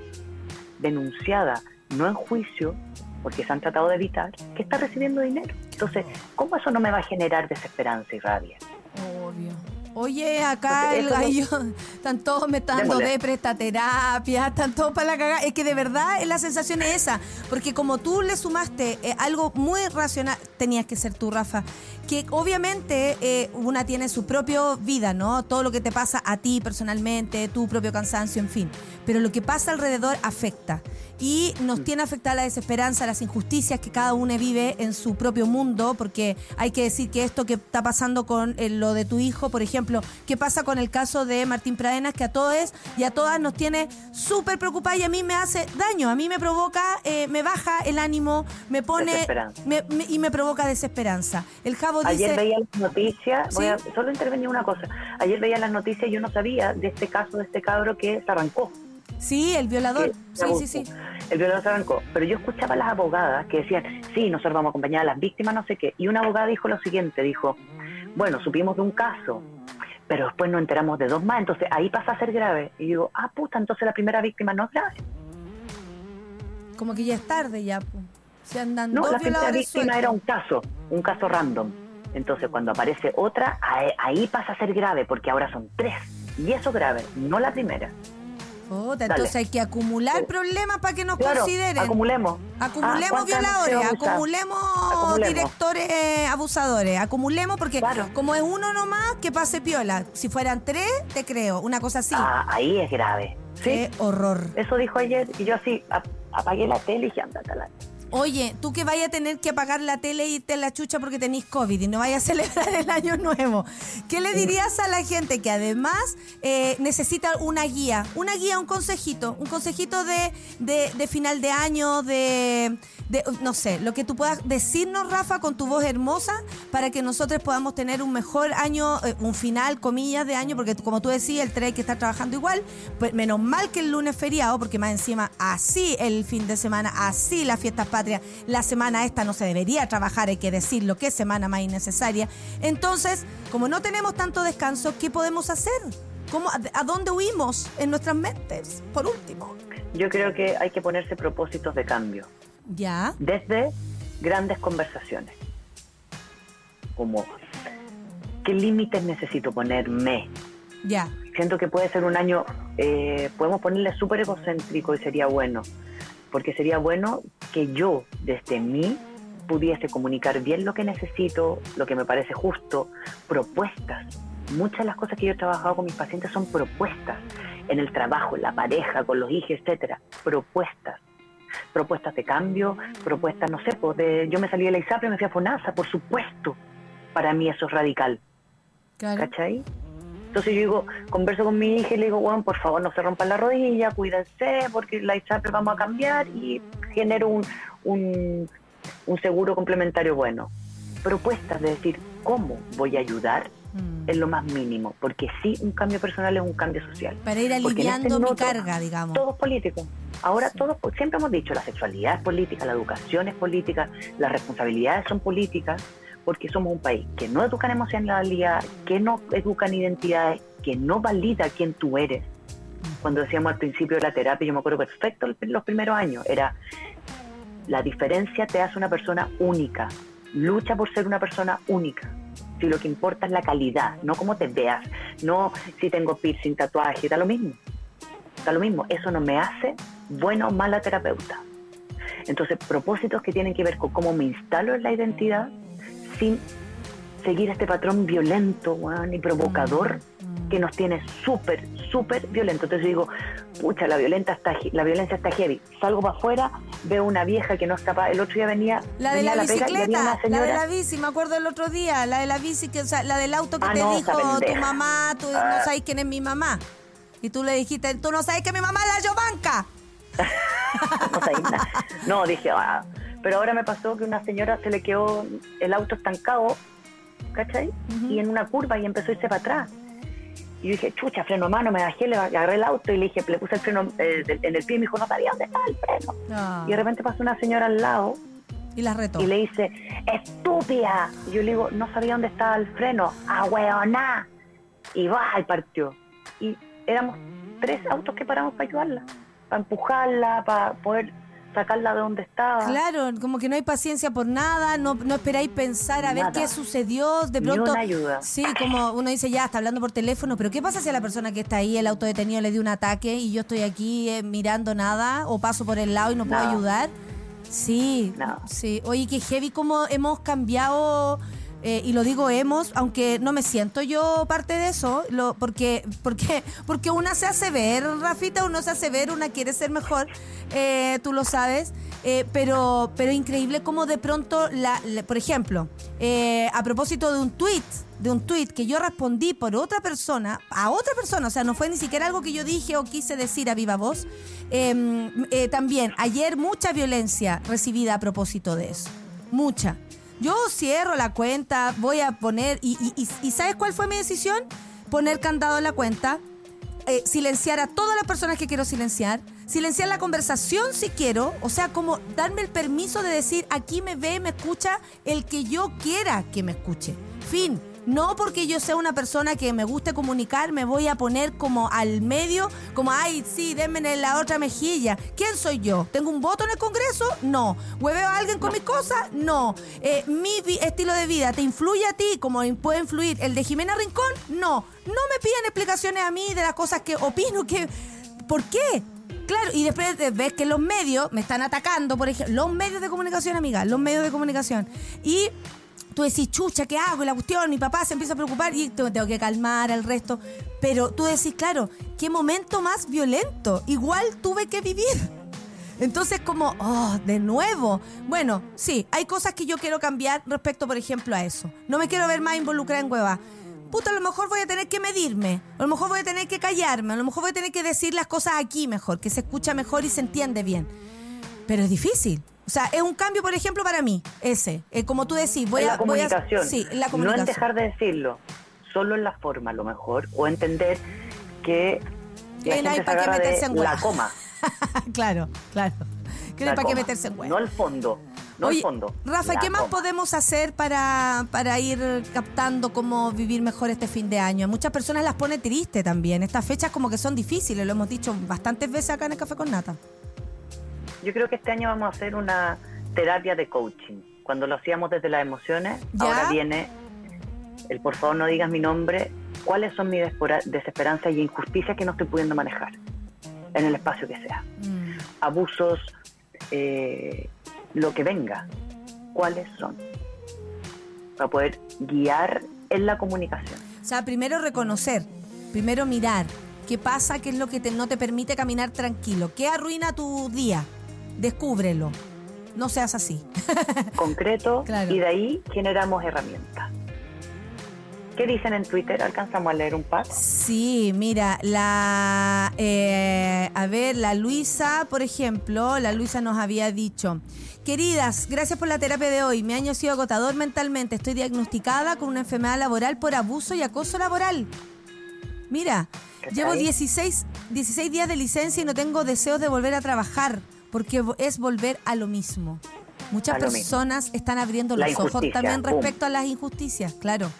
denunciada, no en juicio, porque se han tratado de evitar, que está recibiendo dinero. Entonces, ¿cómo eso no me va a generar desesperanza y rabia? Obvio. Oye, acá el gallo, están todos me están dando de prestaterapia, están todos para la cagada. Es que de verdad la sensación es esa, porque como tú le sumaste eh, algo muy racional, tenías que ser tú, Rafa, que obviamente eh, una tiene su propia vida, ¿no? Todo lo que te pasa a ti personalmente, tu propio cansancio, en fin. Pero lo que pasa alrededor afecta. Y nos tiene afectada la desesperanza, las injusticias que cada uno vive en su propio mundo, porque hay que decir que esto que está pasando con eh, lo de tu hijo, por ejemplo, ¿qué pasa con el caso de Martín Pradenas, que a todos y a todas nos tiene súper preocupada y a mí me hace daño, a mí me provoca, eh, me baja el ánimo, me pone Desesperanza. me- me- y me provoca desesperanza. El Javo Ayer dice... veía las noticias, voy a solo intervenir una cosa. Ayer veía las noticias y yo no sabía de este caso de este cabro que se arrancó. Sí, el violador. Sí, sí, sí. El violador se arrancó. Pero yo escuchaba a las abogadas que decían, sí, nosotros vamos a acompañar a las víctimas, no sé qué. Y una abogada dijo lo siguiente, dijo, bueno, supimos de un caso, pero después nos enteramos de dos más, entonces ahí pasa a ser grave. Y digo, ah, puta, entonces la primera víctima no es grave. Como que ya es tarde ya. Se andan No, dos la primera víctima era un caso, un caso random. Entonces cuando aparece otra, ahí, ahí pasa a ser grave, porque ahora son tres. Y eso grave, no la primera. Puta, entonces hay que acumular problemas para que nos Claro, consideren. acumulemos. Acumulemos Ah, ¿cuántas violadores, acumulemos, Acumulemos. directores eh, abusadores, acumulemos porque Claro. como es uno nomás, que pase piola. Si fueran tres, te creo, una cosa así. Ah, ahí es grave. Sí, Qué horror. eso dijo ayer y yo así ap- apagué la tele y dije, ándate a la... Oye, tú que vayas a tener que apagar la tele y irte a la chucha porque tenés COVID y no vayas a celebrar el año nuevo, ¿qué le dirías a la gente que además eh, necesita una guía? Una guía, un consejito, un consejito de, de- final de año, de, no sé, lo que tú puedas decirnos, Rafa, con tu voz hermosa, para que nosotros podamos tener un mejor año, eh, un final, comillas, de año, porque como tú decías, el tren hay que estar trabajando igual, pues menos mal que el lunes es feriado, porque más encima así el fin de semana, así las fiestas patrias, la semana esta no se debería trabajar, hay que decirlo, que semana más innecesaria. Entonces, como no tenemos tanto descanso, ¿qué podemos hacer? ¿Cómo, a, a dónde huimos en nuestras mentes? Por último. Yo creo que hay que ponerse propósitos de cambio, Ya, desde grandes conversaciones, como qué límites necesito ponerme. ya. Siento que puede ser un año, eh, podemos ponerle súper egocéntrico y sería bueno, porque sería bueno que yo, desde mí, pudiese comunicar bien lo que necesito, lo que me parece justo, propuestas. Muchas de las cosas que yo he trabajado con mis pacientes son propuestas, en el trabajo, en la pareja, con los hijos, etcétera, propuestas. Propuestas de cambio, propuestas, no sé, pues de, yo me salí de la ISAPRE y me fui a FONASA, por supuesto. Para mí eso es radical. Claro. ¿cachai? Entonces yo digo, converso con mi hija y le digo, bueno, por favor no se rompan la rodilla, cuídense, porque la ISAPRE vamos a cambiar y genero un, un, un seguro complementario bueno. Propuestas de decir, ¿cómo voy a ayudar? Mm. Es lo más mínimo, porque sí, un cambio personal es un cambio social. Para ir este aliviando mi minuto carga, digamos. Todo es político. Ahora Sí. todo, siempre hemos dicho, la sexualidad es política, la educación es política, las responsabilidades son políticas, porque somos un país que no educa en emocionalidad, que no educa en identidades, que no valida quién tú eres. Cuando decíamos al principio de la terapia, yo me acuerdo perfecto los primeros años, era la diferencia te hace una persona única. Lucha por ser una persona única. Si lo que importa es la calidad, no cómo te veas, no si tengo piercing, tatuaje, da lo mismo. Da lo mismo. Eso no me hace buena o mala terapeuta. Entonces, propósitos que tienen que ver con cómo me instalo en la identidad sin seguir este patrón violento weón, y provocador que nos tiene súper, súper violento. Entonces digo, pucha, la, violenta está, la violencia está heavy. Salgo para afuera, veo una vieja que no es capaz. El otro día venía, La de la a pega y había bicicleta, la de la bici, me acuerdo el otro día, la de la bici, que, o sea, la del auto que Ah, te no, dijo tu mamá, tú no Ah. sabes quién es mi mamá. Y tú le dijiste, tú no sabes que mi mamá es la Yovanka. no. No, dije, ah. Pero ahora me pasó que una señora se le quedó el auto estancado, ¿cachai? Y en una curva y empezó a irse para atrás. Y yo dije, chucha, freno a mano, me bajé, le agarré el auto y le dije, le puse el freno eh, en el pie y me dijo, no sabía dónde estaba el freno. Ah, Y de repente pasó una señora al lado y las retó. y le dice, estúpida. Y yo le digo, no sabía dónde estaba el freno, ah, weona. Y va, y partió. Y éramos tres autos que paramos para ayudarla, para empujarla, para poder sacarla de donde estaba. Claro, como que no hay paciencia por nada, no, no esperáis pensar a ver qué sucedió, de Ni pronto... una ayuda. Sí, como uno dice, ya, está hablando por teléfono, pero ¿qué pasa si a la persona que está ahí, el autodetenido, le dio un ataque y yo estoy aquí eh, mirando nada o paso por el lado y no puedo ayudar? Sí, Nada. sí. Oye, qué heavy cómo hemos cambiado... eh, y lo digo hemos, aunque no me siento yo parte de eso, porque, porque, porque una se hace ver, Rafita, uno se hace ver, una quiere ser mejor, eh, tú lo sabes, eh, pero, pero increíble cómo de pronto, la, por ejemplo, a propósito de un tweet, de un tweet que yo respondí por otra persona, a otra persona, o sea, no fue ni siquiera algo que yo dije o quise decir a viva voz, eh, también ayer mucha violencia recibida a propósito de eso, mucha. Yo cierro la cuenta, voy a poner, y, y- ¿sabes cuál fue mi decisión? Poner candado en la cuenta, eh, silenciar a todas las personas que quiero silenciar, silenciar la conversación si quiero, o sea, como darme el permiso de decir, aquí me ve, me escucha el que yo quiera que me escuche. Fin. No porque yo sea una persona que me guste comunicar, me voy a poner como al medio, como, ay, sí, denme en la otra mejilla. ¿Quién soy yo? ¿Tengo un voto en el Congreso? No. ¿Hueveo a alguien con mis cosas? No. Eh, ¿Mi estilo de vida te influye a ti como puede influir el de Jimena Rincón? No. No me pidan explicaciones a mí de las cosas que opino que... ¿Por qué? Claro, y después de- ves que los medios me están atacando, por ejemplo, los medios de comunicación, amiga, los medios de comunicación. Y tú decís, chucha, ¿qué hago? La cuestión, mi papá se empieza a preocupar y te- tengo que calmar al resto. Pero tú decís, claro, qué momento más violento. Igual tuve que vivir. Entonces, como, oh, de nuevo. Bueno, sí, hay cosas que yo quiero cambiar respecto, por ejemplo, a eso. No me quiero ver más involucrada en hueva. Puta, a lo mejor voy a tener que medirme. A lo mejor voy a tener que callarme. A lo mejor voy a tener que decir las cosas aquí mejor, que se escucha mejor y se entiende bien. Pero es difícil. O sea, es un cambio, por ejemplo, para mí, ese. Eh, como tú decís, voy en a... la voy a- comunicación. sí, en la No comunicación. en dejar de decirlo, solo en la forma a lo mejor, o entender que la Que no hay gente se pa' qué agarra meterse de en la coma. claro, claro. Que no hay para qué meterse en hueá. No el fondo, no Oye, el fondo. Rafa, la ¿qué más podemos hacer para, para ir captando cómo vivir mejor este fin de año? Muchas personas las pone triste también. Estas fechas como que son difíciles, lo hemos dicho bastantes veces acá en el Café con Nata. Yo creo que este año vamos a hacer una terapia de coaching. Cuando lo hacíamos desde las emociones, ¿Ya? ahora viene el por favor no digas mi nombre, cuáles son mis desesperanzas y injusticias que no estoy pudiendo manejar en el espacio que sea. Mm. Abusos, eh, lo que venga, cuáles son, para poder guiar en la comunicación. O sea, primero reconocer, primero mirar qué pasa, qué es lo que te- no te permite caminar tranquilo, qué arruina tu día. Descúbrelo. No seas así. concreto Claro. y de ahí generamos herramientas. ¿Qué dicen en Twitter? ¿Alcanzamos a leer un par? Sí, mira, la. eh, a ver, la Luisa, por ejemplo, la Luisa nos había dicho: Queridas, gracias por la terapia de hoy. Mi año ha sido agotador mentalmente. Estoy diagnosticada con una enfermedad laboral por abuso y acoso laboral. Mira, llevo 16, 16 días de licencia y no tengo deseos de volver a trabajar porque es volver a lo mismo. Muchas mismo. personas están abriendo los ojos también boom. respecto a las injusticias, claro.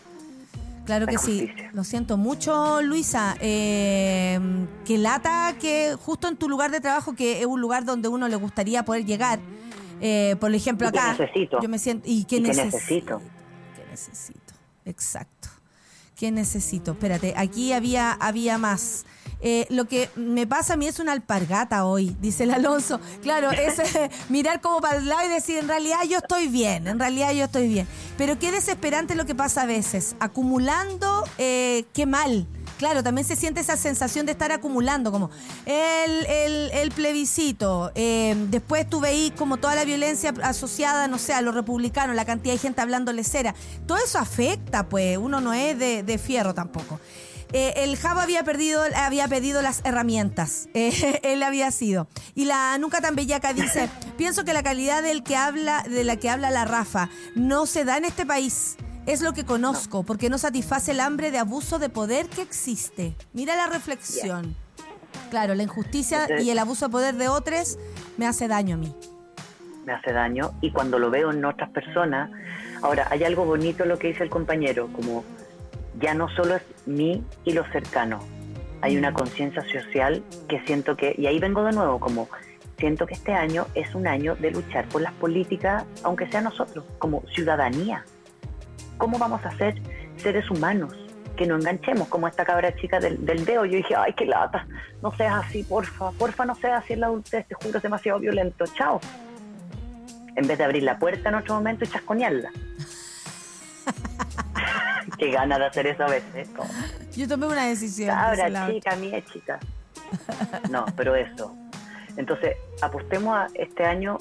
Claro La que sí. Lo siento mucho, Luisa. Eh, que lata que justo en tu lugar de trabajo, que es un lugar donde uno le gustaría poder llegar, eh, por ejemplo Y que acá, necesito. yo me siento y que, Y que necesi- necesito. que necesito, exacto. ¿Qué necesito? Espérate, aquí había, había más. Eh, lo que me pasa a mí es una alpargata hoy, dice el Alonso. Claro, es eh, mirar como para el lado y decir, en realidad yo estoy bien, en realidad yo estoy bien. Pero qué desesperante lo que pasa a veces. Acumulando, eh, qué mal. Claro, también se siente esa sensación de estar acumulando, como el, plebiscito, eh, después tú veís como toda la violencia asociada, no sé, a los republicanos, la cantidad de gente hablando lecera. Todo eso afecta, pues, uno no es de, de fierro tampoco. Eh, el Java había perdido, había pedido las herramientas. Eh, él había sido. Y la nunca tan bellaca dice: pienso que la calidad del que habla, de la que habla la Rafa, no se da en este país. Es lo que conozco, porque no satisface el hambre de abuso de poder que existe. Mira la reflexión. Claro, la injusticia Entonces- y el abuso de poder de otros me hace daño a mí. me hace daño y cuando lo veo en otras personas, ahora hay algo bonito lo que dice el compañero, como ya no solo es mí y los cercanos, hay una conciencia social que siento que, y ahí vengo de nuevo, como siento que este año es un año de luchar por las políticas, aunque sea nosotros, como ciudadanía. ¿Cómo vamos a ser seres humanos? Que no enganchemos como esta cabra chica del, del dedo. Yo dije, ay, qué lata, no seas así, porfa, porfa, no seas así en la adultez, te juro, es demasiado violento, chao. En vez de abrir la puerta en otro momento y chasconearla. qué ganas de hacer eso a veces. como, Yo tomé una decisión. Cabra chica, mía chica. No, pero eso. Entonces, apostemos a este año.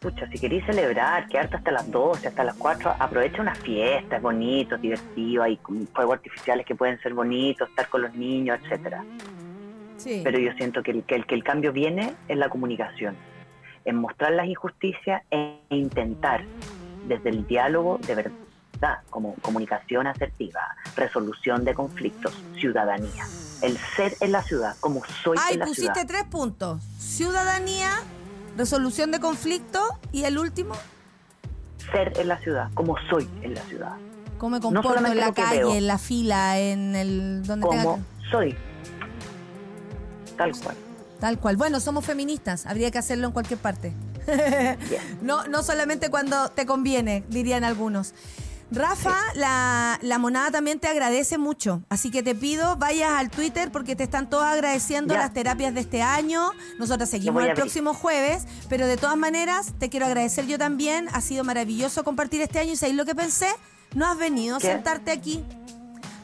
Pucha, si queréis celebrar, quedarte hasta las 12, hasta las 4, aprovecha una fiesta, es bonito, es divertido, hay fuegos artificiales que pueden ser bonitos, estar con los niños, etcétera. Sí. Pero yo siento que el, que el, que el cambio viene en la comunicación, en mostrar las injusticias e intentar desde el diálogo de verdad, como comunicación asertiva, resolución de conflictos, ciudadanía. El ser en la ciudad, como soy Ay, en la pusiste ciudad. tres puntos. Ciudadanía, resolución de conflicto y el último, Ser en la ciudad, como soy en la ciudad. cómo me comporto en la calle, veo. en la fila, en el donde Como soy. Tal cual. Tal cual. Bueno, somos feministas, habría que hacerlo en cualquier parte. No, no solamente cuando te conviene, dirían algunos. Rafa, la, la monada también te agradece mucho, así que te pido vayas al Twitter porque te están todos agradeciendo Ya. las terapias de este año. Nosotros seguimos el próximo jueves, pero de todas maneras te quiero agradecer yo también. Ha sido maravilloso compartir este año y ¿sabéis lo que pensé? No has venido ¿Qué? a sentarte aquí.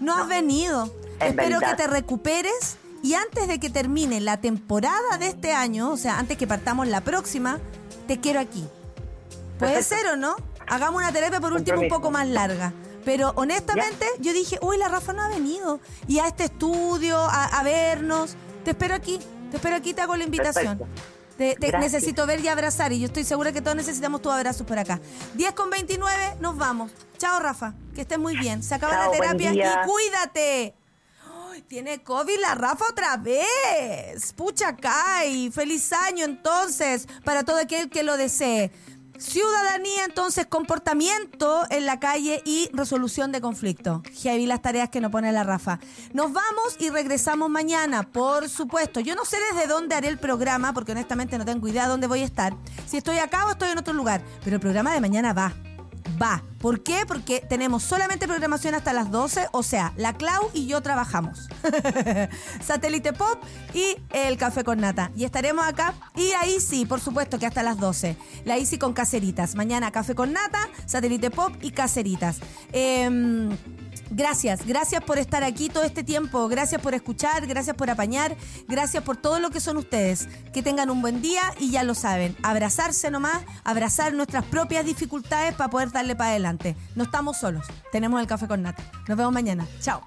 No, has venido. Es Espero verdad. que te recuperes y antes de que termine la temporada de este año, o sea, antes que partamos la próxima, te quiero aquí. Puede Perfecto. ser o no. Hagamos una terapia por último un poco más larga. Pero honestamente, yo dije, uy, la Rafa no ha venido. Y a este estudio, a, a vernos. Te espero aquí. Te espero aquí, te hago la invitación. Perfecto. Te, necesito ver y abrazar. Y yo estoy segura que todos necesitamos tus abrazos por acá. 10 con 29, nos vamos. Chao, Rafa. Que estés muy bien. Se acaba Chao, la terapia y cuídate. Tiene COVID la Rafa otra vez. Pucha Kai. Feliz año entonces para todo aquel que lo desee. Ciudadanía, entonces, comportamiento en la calle y resolución de conflicto. Heavy las tareas que nos pone la Rafa. Nos vamos y regresamos mañana, por supuesto. Yo no sé desde dónde haré el programa, porque honestamente no tengo idea de dónde voy a estar. Si estoy acá o estoy en otro lugar. Pero el programa de mañana va va. ¿Por qué? Porque tenemos solamente programación hasta las 12, o sea, la Clau y yo trabajamos. Satélite Pop y el Café con Nata. Y estaremos acá. Y ahí sí, por supuesto que hasta las 12. La Easy con Caseritas. Mañana Café con Nata, Satélite Pop y Caseritas. Em, Gracias, gracias por estar aquí todo este tiempo, gracias por escuchar, gracias por apañar, gracias por todo lo que son ustedes. Que tengan un buen día y ya lo saben, abrazarse nomás, abrazar nuestras propias dificultades para poder darle para adelante. No estamos solos, tenemos el café con nata. Nos vemos mañana, chao.